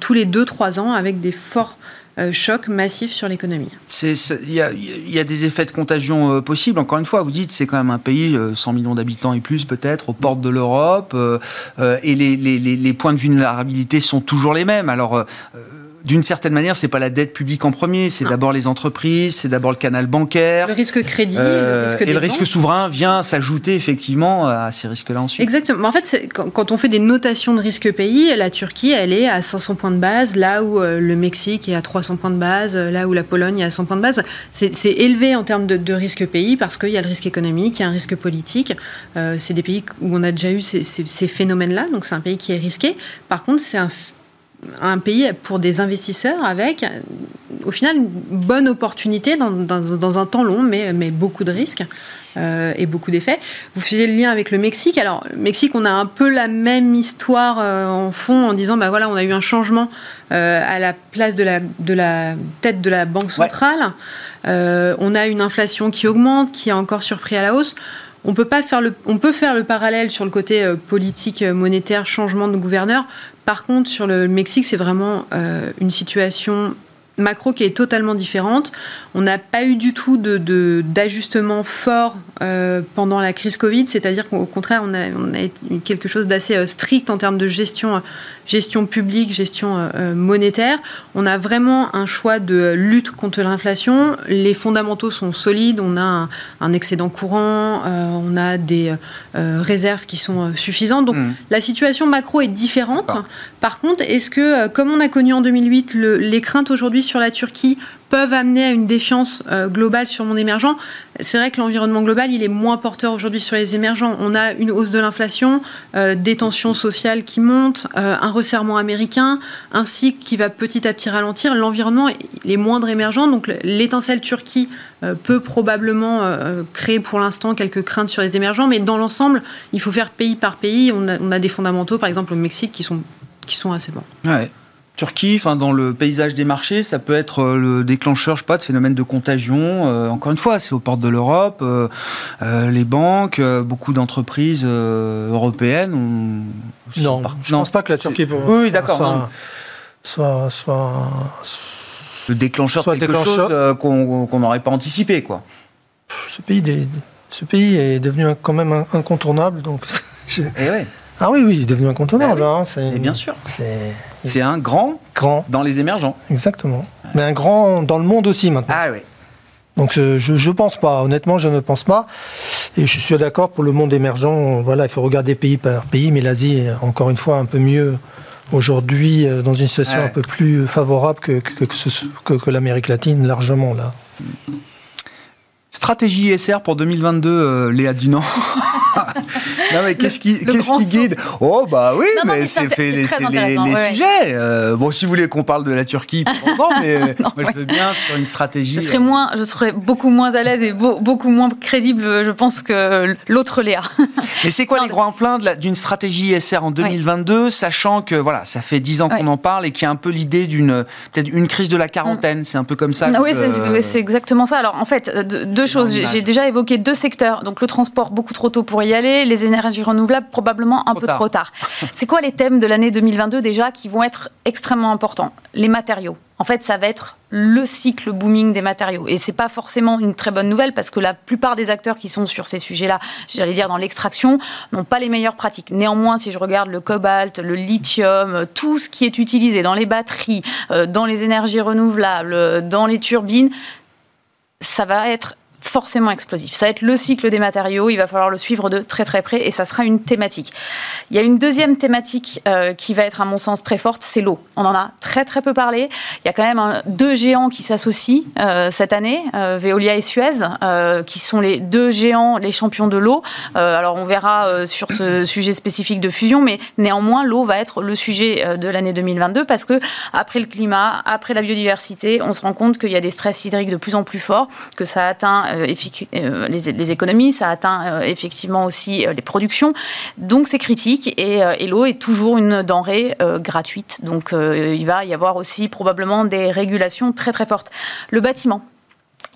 tous les 2-3 ans avec des forts euh, choc massif sur l'économie. Il y, a des effets de contagion euh, possibles. Encore une fois, vous dites c'est quand même un pays, 100 euh, millions d'habitants et plus peut-être, aux portes de l'Europe, et les, les, points de vulnérabilité sont toujours les mêmes. Alors d'une certaine manière, c'est pas la dette publique en premier, c'est d'abord les entreprises, c'est d'abord le canal bancaire. Le risque crédit, le risque Et le risque souverain vient s'ajouter effectivement à ces risques-là ensuite. Exactement. En fait, quand on fait des notations de risque pays, la Turquie, elle est à 500 points de base, là où euh, le Mexique est à 300 points de base, là où la Pologne est à 100 points de base. C'est élevé en termes de, risque pays parce qu'il y a le risque économique, il y a un risque politique. Euh, c'est des pays où on a déjà eu ces, ces phénomènes-là, donc c'est un pays qui est risqué. Par contre, c'est un un pays pour des investisseurs avec, au final, une bonne opportunité dans, dans, un temps long, mais, mais beaucoup de risques euh, et beaucoup d'effets. Vous faisiez le lien avec le Mexique. Alors, le Mexique, on a un peu la même histoire euh, en fond en disant, bah voilà, on a eu un changement euh, à la place de la, de la tête de la Banque centrale. on a une inflation qui augmente, qui est encore surpris à la hausse. On peut pas faire le, on peut faire le parallèle sur le côté politique monétaire, changement de gouverneur. Par contre, sur le Mexique, c'est vraiment euh, une situation macro qui est totalement différente. On n'a pas eu du tout d'ajustement de, fort euh, pendant la crise Covid, c'est-à-dire qu'au contraire, on a, on a, eu quelque chose d'assez euh, strict en termes de gestion gestion publique, gestion euh, euh, monétaire. On a vraiment un choix de lutte contre l'inflation. Les fondamentaux sont solides. On a un, excédent courant, euh, on a des réserves qui sont suffisantes. Donc mmh. la situation macro est différente. Par contre, est-ce que, comme on a connu en 2008, les craintes aujourd'hui sur la Turquie peuvent amener à une défiance euh, globale sur mon émergent? C'est vrai que l'environnement global, il est moins porteur aujourd'hui sur les émergents. On a une hausse de l'inflation, euh, des tensions sociales qui montent, euh, un resserrement américain, un cycle qui va petit à petit ralentir. L'environnement, il est moindre émergent, donc l'étincelle Turquie peut probablement créer pour l'instant quelques craintes sur les émergents, mais dans l'ensemble, il faut faire pays par pays. On a, des fondamentaux, par exemple au Mexique, qui sont, qui sont assez bons. Ouais. Turquie, enfin dans le paysage des marchés, ça peut être euh, le déclencheur, je sais pas, de phénomènes de contagion. Euh, encore une fois, c'est aux portes de l'Europe, euh, les banques, beaucoup d'entreprises européennes. non, je ne pense pas que la Turquie peut. Oui, d'accord. Soit, soit, le déclencheur de quelque chose qu'on n'aurait pas anticipé, quoi. Ce pays, ce pays est devenu quand même incontournable, donc. Et eh ouais. Ah oui, oui, il est devenu incontournable. Bah hein, Et bien sûr. C'est un grand, grand dans les émergents. Exactement. Mais un grand dans le monde aussi maintenant. Ah oui. Donc je ne pense pas, honnêtement je ne pense pas. Et je suis d'accord pour le monde émergent, voilà, il faut regarder pays par pays, mais l'Asie est encore une fois un peu mieux aujourd'hui euh, dans une situation un peu plus favorable que, que, que, que l'Amérique latine, largement là. Stratégie ISR pour 2022, euh, Léa Dunant non mais qu'est-ce qui, qu'est-ce qui guide? Oh bah oui, mais, c'est, fait, les, les, sujets. Euh, bon, si vous voulez qu'on parle de la Turquie, pensons, mais moi je veux bien sur une stratégie. Je serais moins, je serais beaucoup moins à l'aise et beaucoup moins crédible, je pense que l'autre Léa. mais c'est quoi les grands plans d'une stratégie ISR en 2022, sachant que voilà, ça fait dix ans qu'on en parle et qu'il y a un peu l'idée d'une peut-être une crise de la quarantaine. C'est un peu comme ça. Oui, c'est, exactement ça. Alors en fait, deux choses. J'ai déjà évoqué deux secteurs. Donc le transport beaucoup trop tôt pour y aller, les énergies renouvelables probablement un peu trop tard. C'est quoi les thèmes de l'année 2022 déjà qui vont être extrêmement importants? Les matériaux. En fait, ça va être le cycle booming des matériaux. Et c'est pas forcément une très bonne nouvelle parce que la plupart des acteurs qui sont sur ces sujets-là, j'allais dire dans l'extraction, n'ont pas les meilleures pratiques. Néanmoins, si je regarde le cobalt, le lithium, tout ce qui est utilisé dans les batteries, euh, dans les énergies renouvelables, dans les turbines, ça va être forcément explosif. Ça va être le cycle des matériaux, il va falloir le suivre de très très près et ça sera une thématique. Il y a une deuxième thématique euh, qui va être à mon sens très forte, c'est l'eau. On en a très très peu parlé. Il y a quand même deux géants qui s'associent euh, cette année, euh, Veolia et Suez, qui sont les deux géants, les champions de l'eau. alors on verra sur ce sujet spécifique de fusion, mais néanmoins l'eau va être le sujet de l'année 2022 parce que après le climat, après la biodiversité, on se rend compte qu'il y a des stress hydriques de plus en plus forts, que ça atteint euh, euh, les, économies, ça atteint euh, effectivement aussi les productions. Donc c'est critique et, et l'eau est toujours une denrée gratuite. Donc il va y avoir aussi probablement des régulations très très fortes. Le bâtiment,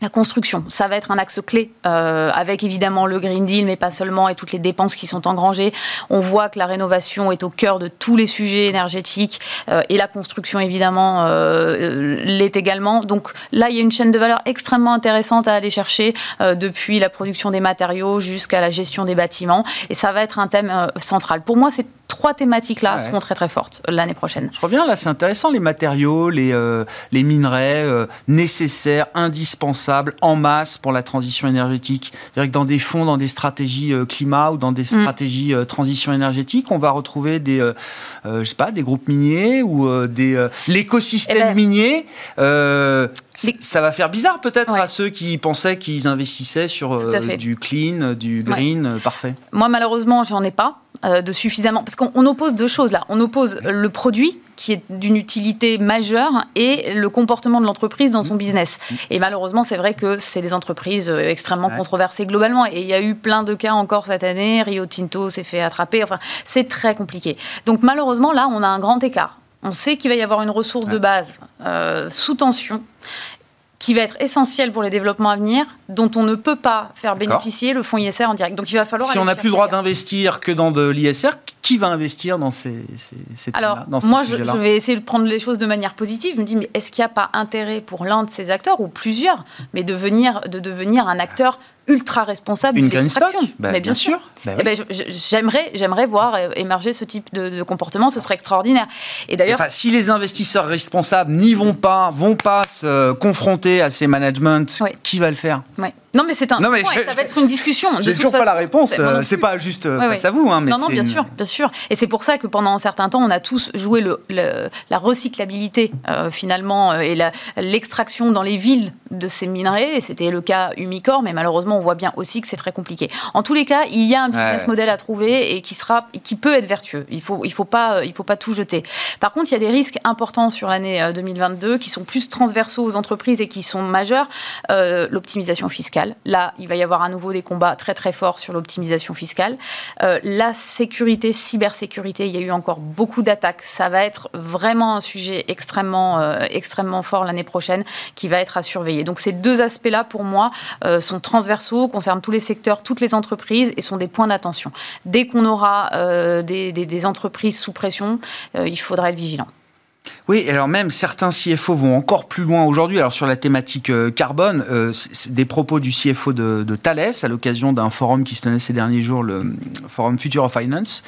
la construction, ça va être un axe clé, euh, avec évidemment le Green Deal, mais pas seulement, et toutes les dépenses qui sont engrangées. On voit que la rénovation est au cœur de tous les sujets énergétiques, euh, et la construction, évidemment, euh, l'est également. Donc là, il y a une chaîne de valeur extrêmement intéressante à aller chercher, depuis la production des matériaux jusqu'à la gestion des bâtiments, et ça va être un thème central. Pour moi, c'est trois thématiques-là seront très très fortes euh, l'année prochaine. Je reviens là, c'est intéressant, les matériaux, les, euh, les minerais euh, nécessaires, indispensables, en masse pour la transition énergétique. C'est-à-dire que dans des fonds, dans des stratégies climat ou dans des mm. stratégies transition énergétique, on va retrouver des, je sais pas, des groupes miniers ou des l'écosystème eh ben, minier. ça va faire bizarre peut-être à ceux qui pensaient qu'ils investissaient sur du clean, du green, parfait. Moi malheureusement, j'en ai pas. Euh, de suffisamment. Parce qu'on oppose deux choses là. On oppose le produit qui est d'une utilité majeure et le comportement de l'entreprise dans son business. Et malheureusement, c'est vrai que c'est des entreprises euh, extrêmement controversées globalement. Et il y a eu plein de cas encore cette année. Rio Tinto s'est fait attraper. Enfin, c'est très compliqué. Donc malheureusement, là, on a un grand écart. On sait qu'il va y avoir une ressource de base euh, sous tension qui va être essentiel pour les développements à venir, dont on ne peut pas faire bénéficier le fonds ISR en direct. Donc il va falloir. Si on n'a plus le droit d'investir que dans de l'ISR, qui va investir dans ces, ces, Alors, moi, je, je, vais essayer de prendre les choses de manière positive. Je me dis, mais est-ce qu'il n'y a pas intérêt pour l'un de ces acteurs, ou plusieurs, mais de, venir, de devenir un acteur ultra responsable Une de l'extraction. Bah, mais bien, sûr. Bah eh ben, j'aimerais, j'aimerais voir émerger ce type de, comportement. Ce serait extraordinaire. Et d'ailleurs, enfin, si les investisseurs responsables n'y vont pas, vont pas se confronter à ces managements, qui va le faire? Non, mais c'est un non, mais ça va être une discussion. J'ai toujours pas la réponse. Euh, c'est pas juste euh, face à vous. Hein, mais non, non, bien sûr, bien sûr. Et c'est pour ça que pendant un certain temps, on a tous joué le, la recyclabilité euh, finalement et l'extraction dans les villes de ces minerais. Et c'était le cas Umicore, mais malheureusement, on voit bien aussi que c'est très compliqué. En tous les cas, il y a un business model à trouver et qui sera, qui peut être vertueux. Il faut, il faut pas, il faut pas tout jeter. Par contre, il y a des risques importants sur l'année 2022 qui sont plus transversaux aux entreprises et qui sont majeurs. L'optimisation fiscale Là, il va y avoir à nouveau des combats très très forts sur l'optimisation fiscale. Euh, la sécurité, cybersécurité, il y a eu encore beaucoup d'attaques. Ça va être vraiment un sujet extrêmement, euh, fort l'année prochaine qui va être à surveiller. Donc ces deux aspects-là, pour moi, euh, sont transversaux, concernent tous les secteurs, toutes les entreprises et sont des points d'attention. Dès qu'on aura des, entreprises sous pression, il faudra être vigilant. Oui, alors même certains CFO vont encore plus loin aujourd'hui. Alors sur la thématique euh, carbone, euh, des propos du CFO de, Thales à l'occasion d'un forum qui se tenait ces derniers jours, le forum Future of Finance,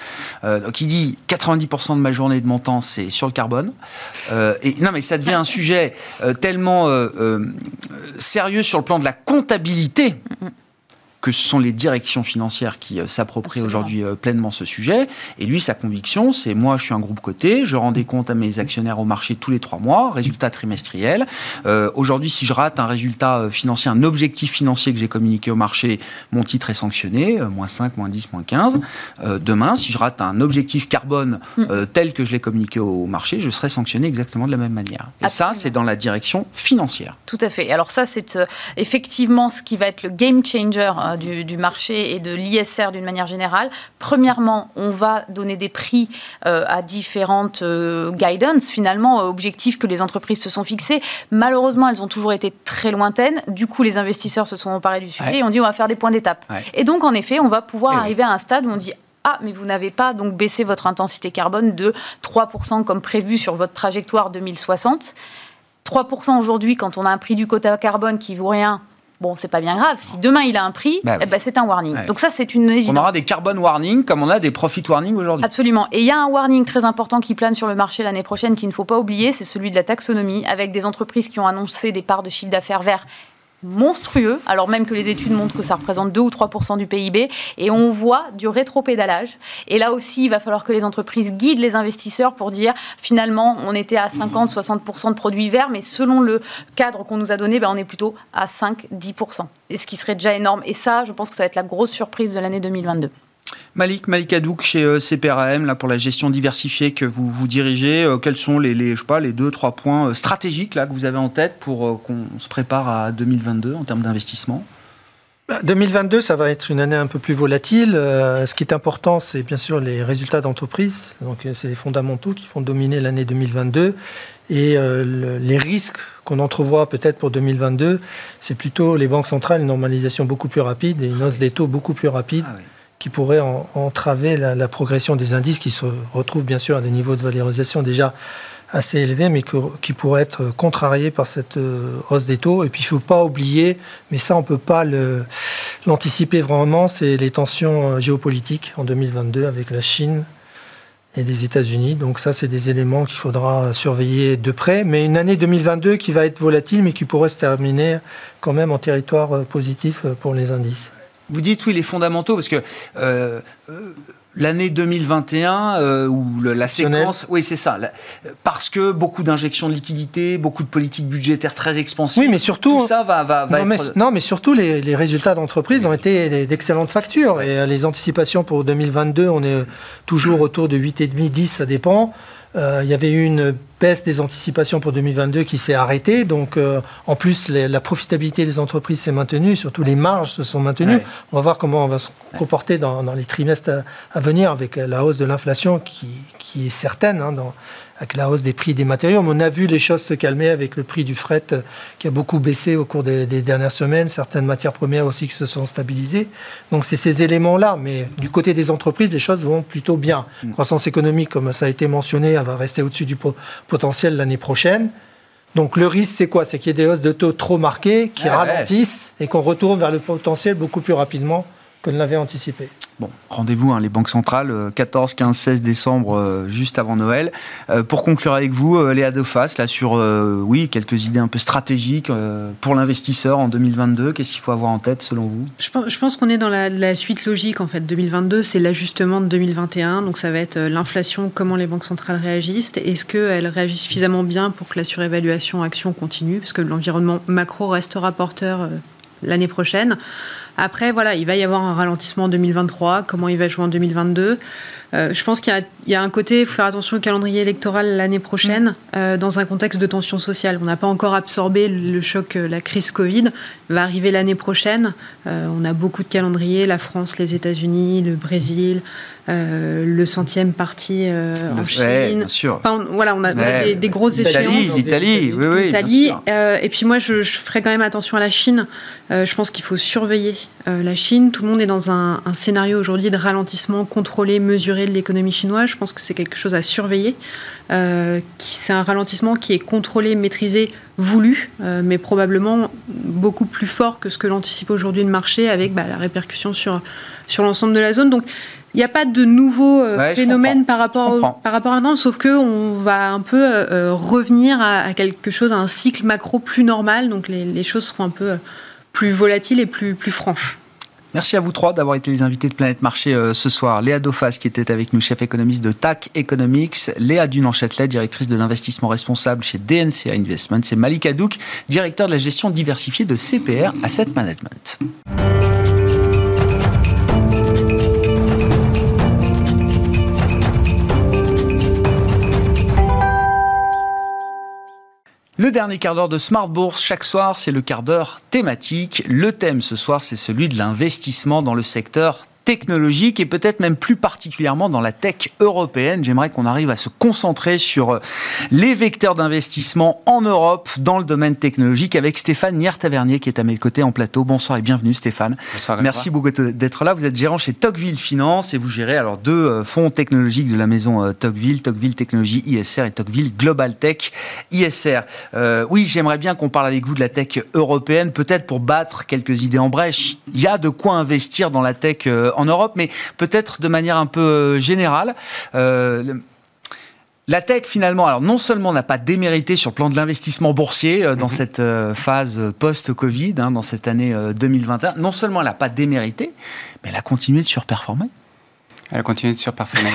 euh, qui dit 90% de ma journée de mon temps c'est sur le carbone. et non, mais ça devient un sujet tellement sérieux sur le plan de la comptabilité que ce sont les directions financières qui euh, s'approprient aujourd'hui euh, pleinement ce sujet. Et lui, sa conviction, c'est moi, je suis un groupe coté, je rends des comptes à mes actionnaires au marché tous les trois mois, résultat trimestriel. Euh, aujourd'hui, si je rate un résultat financier, un objectif financier que j'ai communiqué au marché, mon titre est sanctionné, moins 5, moins 10, moins 15. demain, si je rate un objectif carbone mm. tel que je l'ai communiqué au marché, je serai sanctionné exactement de la même manière. Et ça, c'est dans la direction financière. Tout à fait. Alors ça, c'est effectivement ce qui va être le game changer du, marché et de l'ISR d'une manière générale. Premièrement, on va donner des prix euh, à différentes euh, guidance, finalement, euh, objectifs que les entreprises se sont fixés. Malheureusement, elles ont toujours été très lointaines. Du coup, les investisseurs se sont emparés du sujet et ont dit on va faire des points d'étape. Et donc, en effet, on va pouvoir arriver à un stade où on dit ah, mais vous n'avez pas donc baissé votre intensité carbone de 3% comme prévu sur votre trajectoire 2060. 3% aujourd'hui, quand on a un prix du quota carbone qui vaut rien, bon, c'est pas bien grave. Si demain il a un prix, bah eh ben, c'est un warning. Donc ça, c'est une évidence. On aura des carbone warning comme on a des profit warning aujourd'hui. Absolument. Et il y a un warning très important qui plane sur le marché l'année prochaine qu'il ne faut pas oublier, c'est celui de la taxonomie, avec des entreprises qui ont annoncé des parts de chiffre d'affaires verts monstrueux, alors même que les études montrent que ça représente 2 ou 3 du PIB, et on voit du rétropédalage. Et là aussi, il va falloir que les entreprises guident les investisseurs pour dire, finalement, on était à 50-60 de produits verts, mais selon le cadre qu'on nous a donné, ben, on est plutôt à 5-10 et ce qui serait déjà énorme. Et ça, je pense que ça va être la grosse surprise de l'année 2022. Malik, Malik Adouk chez euh, CPRAM, là, pour la gestion diversifiée que vous, vous dirigez, euh, quels sont les, les, je sais pas, les deux, trois points euh, stratégiques là, que vous avez en tête pour qu'on se prépare à 2022 en termes d'investissement? 2022, bah, ça va être une année un peu plus volatile. ce qui est important, c'est bien sûr les résultats d'entreprise. Donc, c'est les fondamentaux qui vont dominer l'année 2022. Et les risques qu'on entrevoit peut-être pour 2022, c'est plutôt les banques centrales, une normalisation beaucoup plus rapide et une hausse des taux beaucoup plus rapide. Ah qui pourrait entraver la, progression des indices qui se retrouvent bien sûr à des niveaux de valorisation déjà assez élevés, mais qui pourraient être contrariés par cette euh, hausse des taux. Et puis il ne faut pas oublier, mais ça on ne peut pas l'anticiper vraiment, c'est les tensions euh, géopolitiques en 2022 avec la Chine et les États-Unis. Donc ça, c'est des éléments qu'il faudra surveiller de près. Mais une année 2022 qui va être volatile, mais qui pourrait se terminer quand même en territoire euh, positif pour les indices. Vous dites oui les fondamentaux parce que euh, euh, l'année 2021 euh, ou la séquence, oui c'est ça, parce que beaucoup d'injections de liquidités, beaucoup de politiques budgétaires très expansives. Oui, mais surtout tout ça va, va, non, mais, non, mais surtout les, résultats d'entreprise ont été d'excellentes factures et les anticipations pour 2022, on est toujours autour de 8,5, 10, ça dépend. Il y avait eu une baisse des anticipations pour 2022 qui s'est arrêtée. Donc, euh, en plus, la profitabilité des entreprises s'est maintenue, surtout les marges se sont maintenues. On va voir comment on va se comporter dans, les trimestres à, venir avec la hausse de l'inflation qui, qui, est certaine hein, dans, avec la hausse des prix des matériaux. on a vu les choses se calmer avec le prix du fret euh, qui a beaucoup baissé au cours des, dernières semaines, certaines matières premières aussi qui se sont stabilisées. Donc c'est ces éléments-là, mais du côté des entreprises, les choses vont plutôt bien. Mm. Croissance économique, comme ça a été mentionné, elle va rester au-dessus du potentiel l'année prochaine. Donc le risque, c'est quoi? C'est qu'il y ait des hausses de taux trop marquées, qui ralentissent et qu'on retourne vers le potentiel beaucoup plus rapidement que ne l'avait anticipé. Bon, rendez-vous, hein, les banques centrales, 14, 15, 16 décembre, euh, juste avant Noël. Euh, pour conclure avec vous, euh, Léa Defas, là, sur, oui, quelques idées un peu stratégiques pour l'investisseur en 2022, qu'est-ce qu'il faut avoir en tête selon vous? Je pense, qu'on est dans la, suite logique, en fait. 2022, c'est l'ajustement de 2021, donc ça va être l'inflation, comment les banques centrales réagissent, est-ce qu'elles réagissent suffisamment bien pour que la surévaluation action continue, parce que l'environnement macro restera porteur l'année prochaine. Après, voilà, il va y avoir un ralentissement en 2023. Comment il va jouer en 2022 euh, je pense qu'il y, a un côté, il faut faire attention au calendrier électoral l'année prochaine, mm. euh, dans un contexte de tension sociale. On n'a pas encore absorbé le choc, euh, la crise Covid, va arriver l'année prochaine. on a beaucoup de calendriers, la France, les États-Unis, le Brésil, le centième parti en Chine. Enfin, voilà, on a, des, grosses échéances. L'Italie, oui, oui. Italie. et puis moi, je, je, ferai quand même attention à la Chine. je pense qu'il faut surveiller la Chine. Tout le monde est dans un, scénario aujourd'hui de ralentissement contrôlé, mesuré de l'économie chinoise. Je pense que c'est quelque chose à surveiller. c'est un ralentissement qui est contrôlé, maîtrisé, voulu, mais probablement beaucoup plus fort que ce que l'anticipe aujourd'hui le marché avec bah, la répercussion sur, sur l'ensemble de la zone. Donc il n'y a pas de nouveau euh, phénomène par rapport, par rapport à un an, sauf qu'on va un peu euh, euh, revenir à, quelque chose, à un cycle macro plus normal. Donc les, choses seront un peu plus volatiles et plus, plus franches. Merci à vous trois d'avoir été les invités de Planète Marché ce soir. Léa Dofas, qui était avec nous, chef économiste de TAC Economics. Léa Dunan-Châtelet, directrice de l'investissement responsable chez DNCA Investments. Et Malik Adouk, directeur de la gestion diversifiée de CPR Asset Management. Le dernier quart d'heure de Smart Bourse, chaque soir, c'est le quart d'heure thématique. Le thème ce soir, c'est celui de l'investissement dans le secteur technologique et peut-être même plus particulièrement dans la tech européenne. J'aimerais qu'on arrive à se concentrer sur euh, les vecteurs d'investissement en Europe dans le domaine technologique avec Stéphane Nier-Tavernier qui est à mes côtés en plateau. Bonsoir et bienvenue Stéphane. Bonsoir. Merci beaucoup d'être là. Vous êtes gérant chez Tocqueville Finance et vous gérez alors deux euh, fonds technologiques de la maison euh, Tocqueville, Tocqueville Technologie ISR et Tocqueville Global Tech ISR. oui, j'aimerais bien qu'on parle avec vous de la tech européenne, peut-être pour battre quelques idées en brèche. Il y a de quoi investir dans la tech en Europe, mais peut-être de manière un peu euh, générale. Euh, la tech, finalement, alors non seulement n'a pas démérité sur le plan de l'investissement boursier euh, dans mhm. cette phase post-Covid, hein, dans cette année 2021, non seulement elle n'a pas démérité, mais elle a continué de surperformer. Elle a continué de surperformer.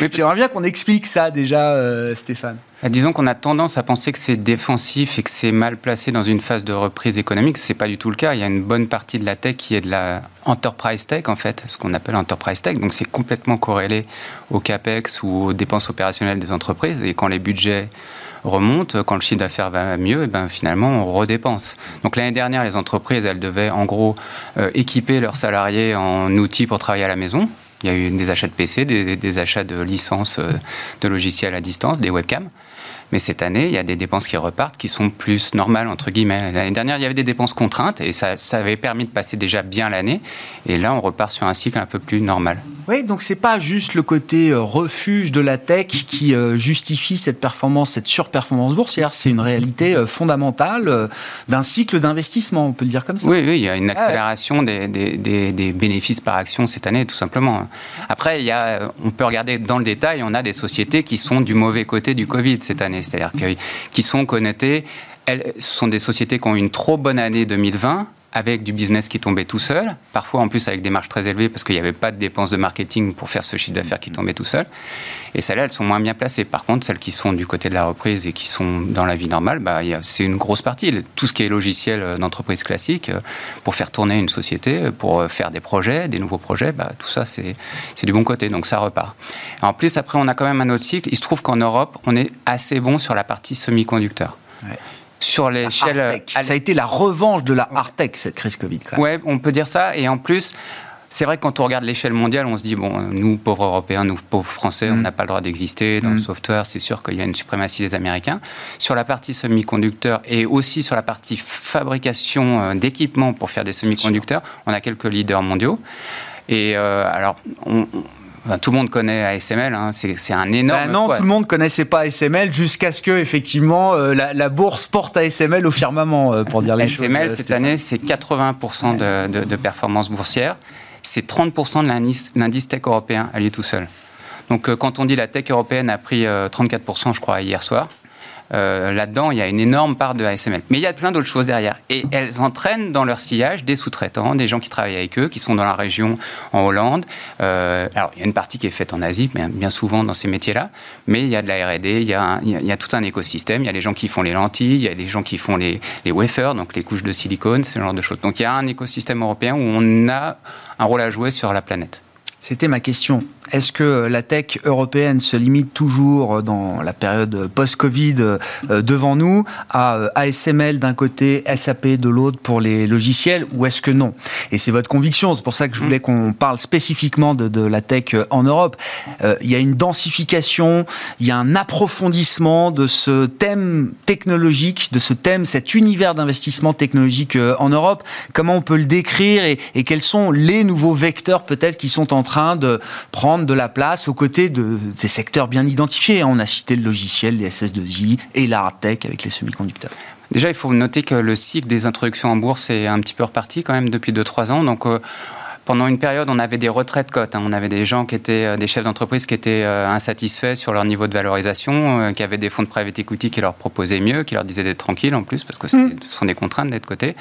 J'aimerais bien qu'on explique ça déjà, euh, Stéphane. Bah, disons qu'on a tendance à penser que c'est défensif et que c'est mal placé dans une phase de reprise économique. Ce n'est pas du tout le cas. Il y a une bonne partie de la tech qui est de la enterprise tech, en fait, ce qu'on appelle enterprise tech. Donc c'est complètement corrélé au CAPEX ou aux dépenses opérationnelles des entreprises. Et quand les budgets remontent, quand le chiffre d'affaires va mieux, et eh ben finalement on redépense. Donc l'année dernière, les entreprises, elles devaient en gros euh, équiper leurs salariés en outils pour travailler à la maison. Il y a eu des achats de PC, des, achats de licences euh, de logiciels à distance, des webcams. Mais cette année, il y a des dépenses qui repartent qui sont plus normales, entre guillemets. L'année dernière, il y avait des dépenses contraintes et ça, ça avait permis de passer déjà bien l'année. Et là, on repart sur un cycle un peu plus normal. Oui, donc c'est pas juste le côté euh, refuge de la tech qui euh, justifie cette performance, cette surperformance boursière. C'est une réalité euh, fondamentale d'un cycle d'investissement, on peut le dire comme ça. Oui, oui il y a une accélération des, des, des, bénéfices par action cette année, tout simplement. Après, il y a, on peut regarder dans le détail, on a des sociétés qui sont du mauvais côté du Covid cette année c'est-à-dire qui sont connectées. Elles sont des sociétés qui ont eu une trop bonne année 2020 avec du business qui tombait tout seul, parfois en plus avec des marges très élevées parce qu'il n'y avait pas de dépenses de marketing pour faire ce chiffre d'affaires qui tombait tout seul. Et celles-là, elles sont moins bien placées. Par contre, celles qui sont du côté de la reprise et qui sont dans la vie normale, bah, c'est une grosse partie. Tout ce qui est logiciel euh, d'entreprise classique, euh, pour faire tourner une société, euh, pour faire des projets, des nouveaux projets, bah, tout ça, c'est du bon côté. Donc ça repart. En plus, après, on a quand même un autre cycle. Il se trouve qu'en Europe, on est assez bon sur la partie semi-conducteur sur l'échelle. Ça a été la revanche de la hard-tech, cette crise Covid. Oui, on peut dire ça. Et en plus, c'est vrai que quand on regarde l'échelle mondiale, on se dit, bon, nous, pauvres Européens, nous, pauvres Français, on mm. n'a pas le droit d'exister. Dans le mm. software, c'est sûr qu'il y a une suprématie des Américains. Sur la partie semi-conducteurs et aussi sur la partie fabrication euh, d'équipements pour faire des semi-conducteurs, on a quelques leaders mondiaux. Et euh, alors, on, tout le monde connaît ASML, hein. c'est un énorme. Ben non, tout le monde connaissait pas ASML jusqu'à ce que effectivement euh, la, bourse porte ASML au firmament, euh, pour dire les choses. ASML cette année, c'est 80% de, de, performance boursière, c'est 30% de l'indice tech européen à lui tout seul. Donc euh, quand on dit la tech européenne a pris 34%, je crois, hier soir, euh, là-dedans, il y a une énorme part de ASML. Mais il y a plein d'autres choses derrière. Et elles entraînent dans leur sillage des sous-traitants, des gens qui travaillent avec eux, qui sont dans la région en Hollande. Euh, alors, il y a une partie qui est faite en Asie, mais bien souvent dans ces métiers-là. Mais il y a de la R&D, il, y a tout un écosystème. Il y a les gens qui font les lentilles, il y a des gens qui font les, les wafers, donc les couches de silicone, ce genre de choses. Donc, il y a un écosystème européen où on a un rôle à jouer sur la planète. C'était ma question Est-ce que la tech européenne se limite toujours dans la période post-Covid euh, devant nous à euh, ASML d'un côté, SAP de l'autre pour les logiciels ou est-ce que non? Et c'est votre conviction, c'est pour ça que je voulais qu'on parle spécifiquement de, la tech euh, en Europe. il y a une densification, il y a un approfondissement de ce thème technologique, de ce thème, cet univers d'investissement technologique en Europe. Comment on peut le décrire et, et quels sont les nouveaux vecteurs peut-être qui sont en train de prendre de la place aux côtés de ces secteurs bien identifiés. On a cité le logiciel, les SS2I et la tech avec les semi-conducteurs. Déjà, il faut noter que le cycle des introductions en bourse est un petit peu reparti quand même depuis 2-3 ans. Donc, euh, pendant une période, on avait des retraites cotes. Hein. On avait des gens qui étaient euh, des chefs d'entreprise qui étaient euh, insatisfaits sur leur niveau de valorisation, euh, qui avaient des fonds de private equity qui leur proposaient mieux, qui leur disaient d'être tranquilles en plus, parce que mm. ce sont des contraintes d'être cotés.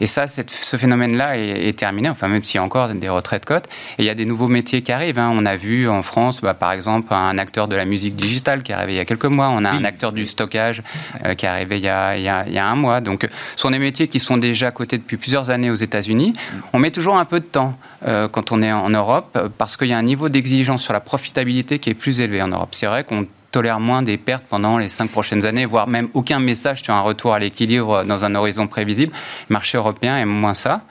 Et ça, ce phénomène-là est, terminé, enfin même s'il y a encore des retraites cotes. Et il y a des nouveaux métiers qui arrivent. Hein. On a vu en France, bah, par exemple, un acteur de la musique digitale qui est arrivé il y a quelques mois. On a un acteur du stockage qui est arrivé il y, a, il, y a, il y, a, un mois. Donc, ce sont des métiers qui sont déjà cotés depuis plusieurs années aux États-Unis. On met toujours un peu de temps. Euh, quand on est en Europe, euh, parce qu'il y a un niveau d'exigence sur la profitabilité qui est plus élevé en Europe. C'est vrai qu'on tolère moins des pertes pendant les cinq prochaines années, voire même aucun message sur un retour à l'équilibre dans un horizon prévisible. Le marché européen aime moins ça.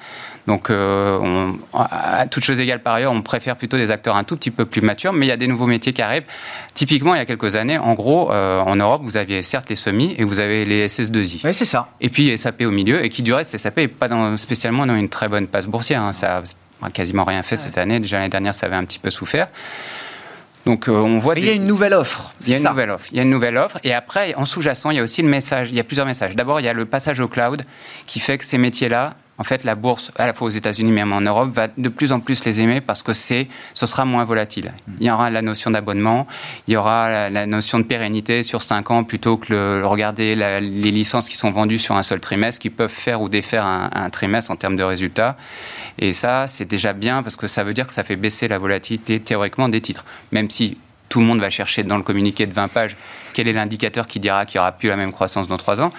Donc, euh, à toutes choses égales par ailleurs, on préfère plutôt des acteurs un tout petit peu plus matures, mais il y a des nouveaux métiers qui arrivent. Typiquement, il y a quelques années, en gros, en Europe, vous aviez certes les semis et vous avez les SS2I. Oui, c'est ça. Et puis SAP au milieu, et qui du reste, SAP n'est pas dans, spécialement dans une très bonne passe boursière. Hein. Ça quasiment rien fait cette année. Déjà l'année dernière, ça avait un petit peu souffert. Donc euh, on voit. Il y a une nouvelle offre. Il y a une nouvelle offre. Il y a une nouvelle offre. Et après, en sous-jacent, il y a aussi le message. Il y a plusieurs messages. D'abord, il y a le passage au cloud qui fait que ces métiers-là en fait, la bourse, à la fois aux États-Unis mais en Europe, va de plus en plus les aimer parce que c'est, ce sera moins volatile. Il y aura la notion d'abonnement, il y aura la, notion de pérennité sur 5 ans plutôt que le, regarder les licences qui sont vendues sur un seul trimestre, qui peuvent faire ou défaire un, trimestre en termes de résultats. Et ça, c'est déjà bien parce que ça veut dire que ça fait baisser la volatilité théoriquement des titres. Même si tout le monde va chercher dans le communiqué de 20 pages quel est l'indicateur qui dira qu'il n'y aura plus la même croissance dans 3 ans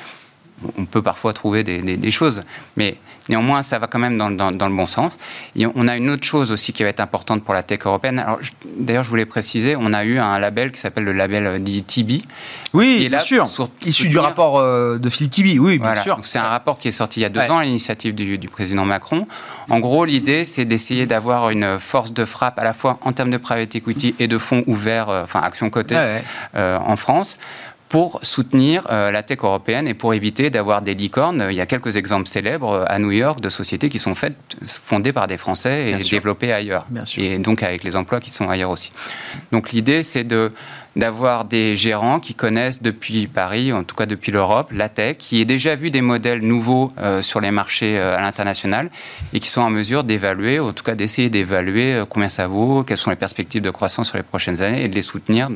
on peut parfois trouver des, choses, mais néanmoins, ça va quand même dans, le bon sens. Et on a une autre chose aussi qui va être importante pour la tech européenne. Alors, d'ailleurs, je voulais préciser, on a eu un label qui s'appelle le label euh, TB. Oui, bien sûr. Issu du rapport euh, de Philippe Tibi, oui, bien sûr. C'est un rapport qui est sorti il y a deux ans à l'initiative du, président Macron. En gros, l'idée, c'est d'essayer d'avoir une force de frappe à la fois en termes de private equity et de fonds ouverts, euh, enfin, actions cotées en France pour soutenir euh, la tech européenne et pour éviter d'avoir des licornes. Il y a quelques exemples célèbres euh, à New York de sociétés qui sont faites, fondées par des Français et développées ailleurs. Et donc avec les emplois qui sont ailleurs aussi. Donc l'idée, c'est de d'avoir des gérants qui connaissent depuis Paris, en tout cas depuis l'Europe, la tech, qui aient déjà vu des modèles nouveaux euh, sur les marchés à l'international et qui sont en mesure d'évaluer, en tout cas d'essayer d'évaluer combien ça vaut, quelles sont les perspectives de croissance sur les prochaines années et de les soutenir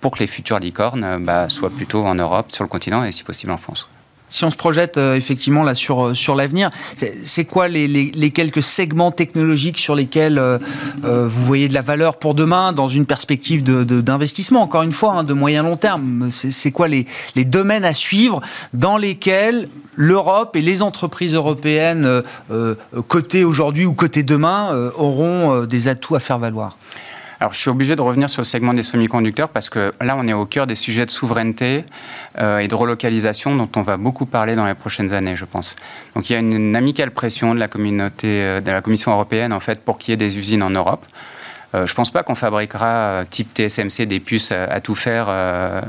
pour que les futures licornes bah, soit plutôt en Europe, sur le continent et si possible en France. Si on se projette euh, effectivement là sur, euh, sur l'avenir, c'est quoi les, les, quelques segments technologiques sur lesquels euh, vous voyez de la valeur pour demain dans une perspective d'investissement, de, encore une fois, hein, de moyen long terme? C'est quoi les, les domaines à suivre dans lesquels l'Europe et les entreprises européennes cotées aujourd'hui ou cotées demain auront des atouts à faire valoir? Alors, je suis obligé de revenir sur le segment des semi-conducteurs parce que là, on est au cœur des sujets de souveraineté euh, et de relocalisation dont on va beaucoup parler dans les prochaines années, je pense. Donc, il y a une, amicale pression de la communauté, euh, de la Commission européenne, en fait, pour qu'il y ait des usines en Europe. Euh, je ne pense pas qu'on fabriquera, euh, type TSMC, des puces à, tout faire euh,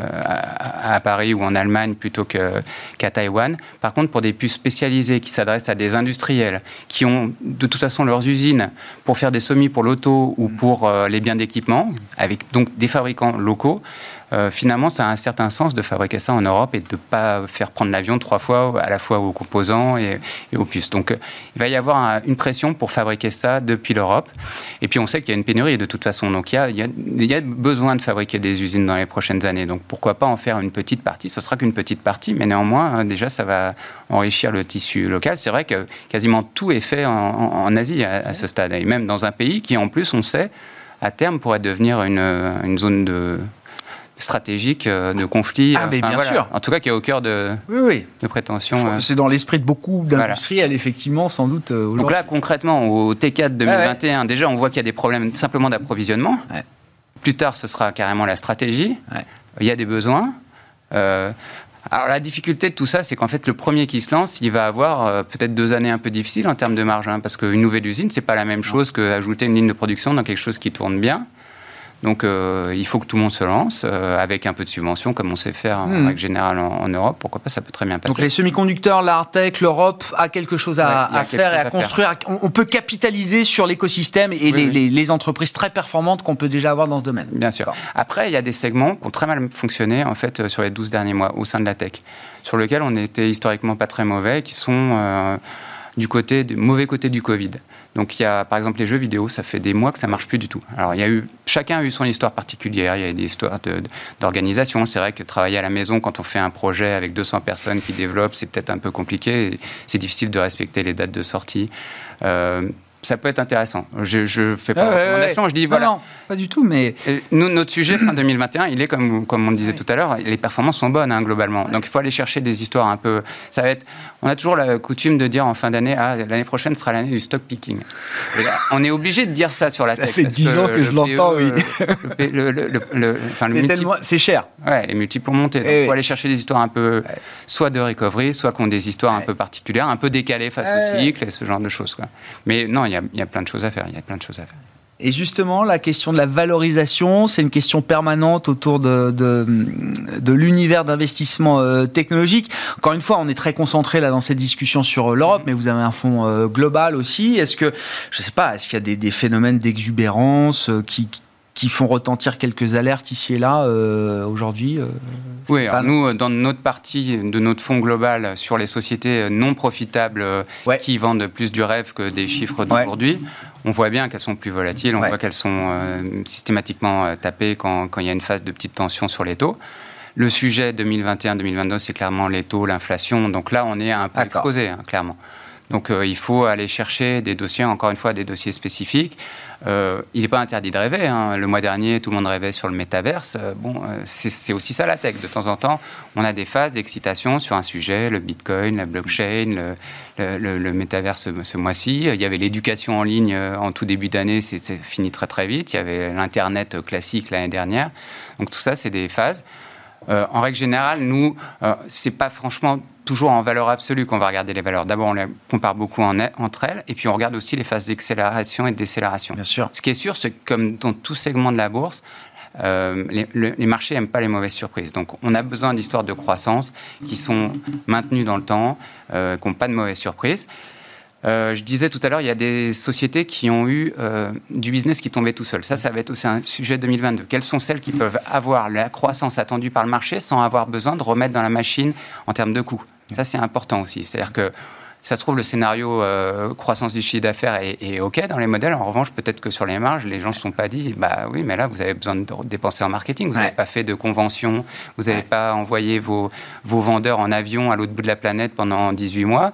à, Paris ou en Allemagne plutôt qu'à Taïwan. Par contre, pour des puces spécialisées qui s'adressent à des industriels qui ont de toute façon leurs usines pour faire des semis pour l'auto ou pour les biens d'équipement, avec donc des fabricants locaux, euh, finalement, ça a un certain sens de fabriquer ça en Europe et de ne pas faire prendre l'avion trois fois, à la fois aux composants et, aux puces. Donc, il va y avoir une pression pour fabriquer ça depuis l'Europe. Et puis, on sait qu'il y a une pénurie de toute façon. Donc, il y, a, besoin de fabriquer des usines dans les prochaines années. Donc, pourquoi pas en faire une petite partie? Ce sera qu'une petite partie, mais néanmoins, hein, déjà, ça va enrichir le tissu local. C'est vrai que quasiment tout est fait en, Asie à, ce stade, et même dans un pays qui, en plus, on sait, à terme, pourrait devenir une zone de stratégique de conflit. Ah, mais bien sûr. En tout cas, qui est au cœur de, oui, oui. de prétention. C'est dans l'esprit de beaucoup d'industriels, effectivement, sans doute. Donc là, concrètement, au T4 2021, déjà, on voit qu'il y a des problèmes simplement d'approvisionnement. Plus tard, ce sera carrément la stratégie. Il y a des besoins. Euh, alors la difficulté de tout ça, c'est qu'en fait le premier qui se lance, il va avoir euh, peut-être deux années un peu difficiles en termes de marge, hein, parce qu'une nouvelle usine, c'est pas la même chose qu'ajouter une ligne de production dans quelque chose qui tourne bien. Donc euh, il faut que tout le monde se lance euh, avec un peu de subvention comme on sait faire en hmm. règle générale en, Europe. Pourquoi pas, ça peut très bien passer. Donc les semi-conducteurs, l'Artec, l'Europe a quelque chose à, faire et à, construire. On, peut capitaliser sur l'écosystème et les, entreprises très performantes qu'on peut déjà avoir dans ce domaine. Bien sûr. Après, il y a des segments qui ont très mal fonctionné en fait sur les 12 derniers mois au sein de la tech, sur lesquels on était historiquement pas très mauvais, qui sont euh, du côté du mauvais côté du Covid. Donc il y a par exemple les jeux vidéo, ça fait des mois que ça marche plus du tout. Alors il y a eu chacun a eu son histoire particulière, il y a des histoires d'organisation, c'est vrai que travailler à la maison quand on fait un projet avec 200 personnes qui développent, c'est peut-être un peu compliqué, c'est difficile de respecter les dates de sortie. Euh, ça peut être intéressant. Je, je fais pas de recommandation, je dis voilà. Non, pas du tout, mais. Nous, notre sujet, fin 2021, il est comme, comme on le disait tout à l'heure, les performances sont bonnes hein, globalement. Donc il faut aller chercher des histoires un peu. Ça va être. On a toujours la coutume de dire en fin d'année, ah, l'année prochaine sera l'année du stock picking. on est obligé de dire ça sur la tech. Ça fait 10 ans que, je l'entends, oui. C'est cher. Ouais, les multiples ont monté. Il faut aller chercher des histoires un peu, soit de recovery, soit qui ont des histoires un peu particulières, un peu décalées face au cycle et ce genre de choses. Quoi. Mais non, il y, a, plein de choses à faire. Il y a plein de choses à faire. Et justement, la question de la valorisation, c'est une question permanente autour de, de, l'univers d'investissement euh, technologique. Encore une fois, on est très concentré là dans cette discussion sur euh, l'Europe, mais vous avez un fonds euh, global aussi. Est-ce que, je sais pas, est-ce qu'il y a des, des phénomènes d'exubérance qui font retentir quelques alertes ici et là euh, aujourd'hui euh, Oui, nous, dans notre partie de notre fonds global sur les sociétés non profitables qui vendent plus du rêve que des chiffres d'aujourd'hui, on voit bien qu'elles sont plus volatiles, on voit qu'elles sont euh, systématiquement tapées quand, quand, il y a une phase de petite tension sur les taux. Le sujet 2021-2022, c'est clairement les taux, l'inflation. Donc là, on est un peu exposé, hein, clairement. Donc il faut aller chercher des dossiers, encore une fois, des dossiers spécifiques. Euh, il n'est pas interdit de rêver. Hein. Le mois dernier, tout le monde rêvait sur le métaverse. Euh, bon, euh, c'est aussi ça la tech. De temps en temps, on a des phases d'excitation sur un sujet, le Bitcoin, la blockchain, le, le, métaverse ce, mois-ci. Il y avait l'éducation en ligne en tout début d'année, c'est fini très très vite. Il y avait l'Internet classique l'année dernière. Donc tout ça, c'est des phases. en règle générale, nous, c'est pas franchement toujours en valeur absolue qu'on va regarder les valeurs. D'abord, on les compare beaucoup entre elles, et puis on regarde aussi les phases d'accélération et de décélération. Bien sûr. Ce qui est sûr, c'est que comme dans tout segment de la bourse, euh, les, marchés n'aiment pas les mauvaises surprises. Donc, on a besoin d'histoires de croissance qui sont maintenues dans le temps, euh, qui n'ont pas de mauvaises surprises. Euh, je disais tout à l'heure, il y a des sociétés qui ont eu du business qui tombait tout seul. Ça, ça va être aussi un sujet 2022. Quelles sont celles qui peuvent avoir la croissance attendue par le marché sans avoir besoin de remettre dans la machine en termes de coûts? Ça, c'est important aussi. C'est-à-dire que ça se trouve, le scénario euh, croissance du chiffre d'affaires est, OK dans les modèles. En revanche, peut-être que sur les marges, les gens ne se sont pas dit bah oui, mais là, vous avez besoin de dépenser en marketing. Vous n'avez pas fait de convention, vous n'avez pas envoyé vos, vos vendeurs en avion à l'autre bout de la planète pendant 18 mois.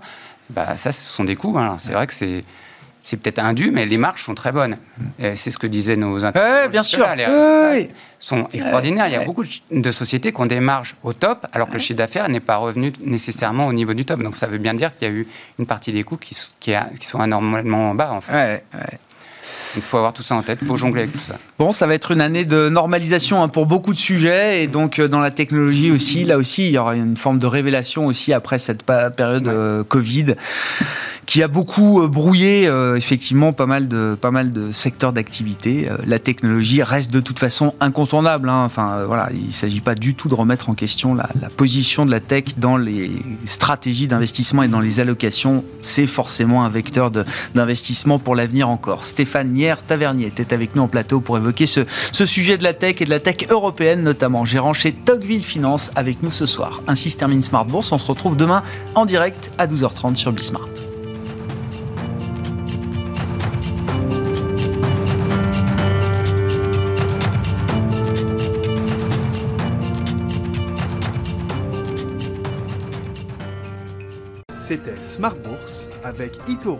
Bah, ça, ce sont des coûts. Hein. C'est vrai que c'est c'est peut-être indu, mais les marges sont très bonnes. C'est ce que disaient nos interlocuteurs. Oui, bien sûr. Les sont extraordinaires. Il y a beaucoup de sociétés qui ont des marges au top, alors que le chiffre d'affaires n'est pas revenu nécessairement au niveau du top. Donc ça veut bien dire qu'il y a eu une partie des coûts qui, qui, qui sont anormalement bas, en fait. Il faut avoir tout ça en tête, il faut jongler avec tout ça. Bon, ça va être une année de normalisation hein, pour beaucoup de sujets et donc euh, dans la technologie aussi, là aussi, il y aura une forme de révélation aussi après cette période euh, Covid qui a beaucoup euh, brouillé euh, effectivement pas mal de pas mal de secteurs d'activité. La technologie reste de toute façon incontournable. Hein. Enfin voilà, il s'agit pas du tout de remettre en question la, la position de la tech dans les stratégies d'investissement et dans les allocations. C'est forcément un vecteur d'investissement pour l'avenir encore. Stéphane Nier Tavernier était avec nous en plateau pour évoquer ce, ce sujet de la tech et de la tech européenne notamment. Gérant chez Tocqueville Finance avec nous ce soir. Ainsi se termine Smart Bourse. On se retrouve demain en direct à 12h30 sur Bismart. C'était Smart Bourse avec Itoro,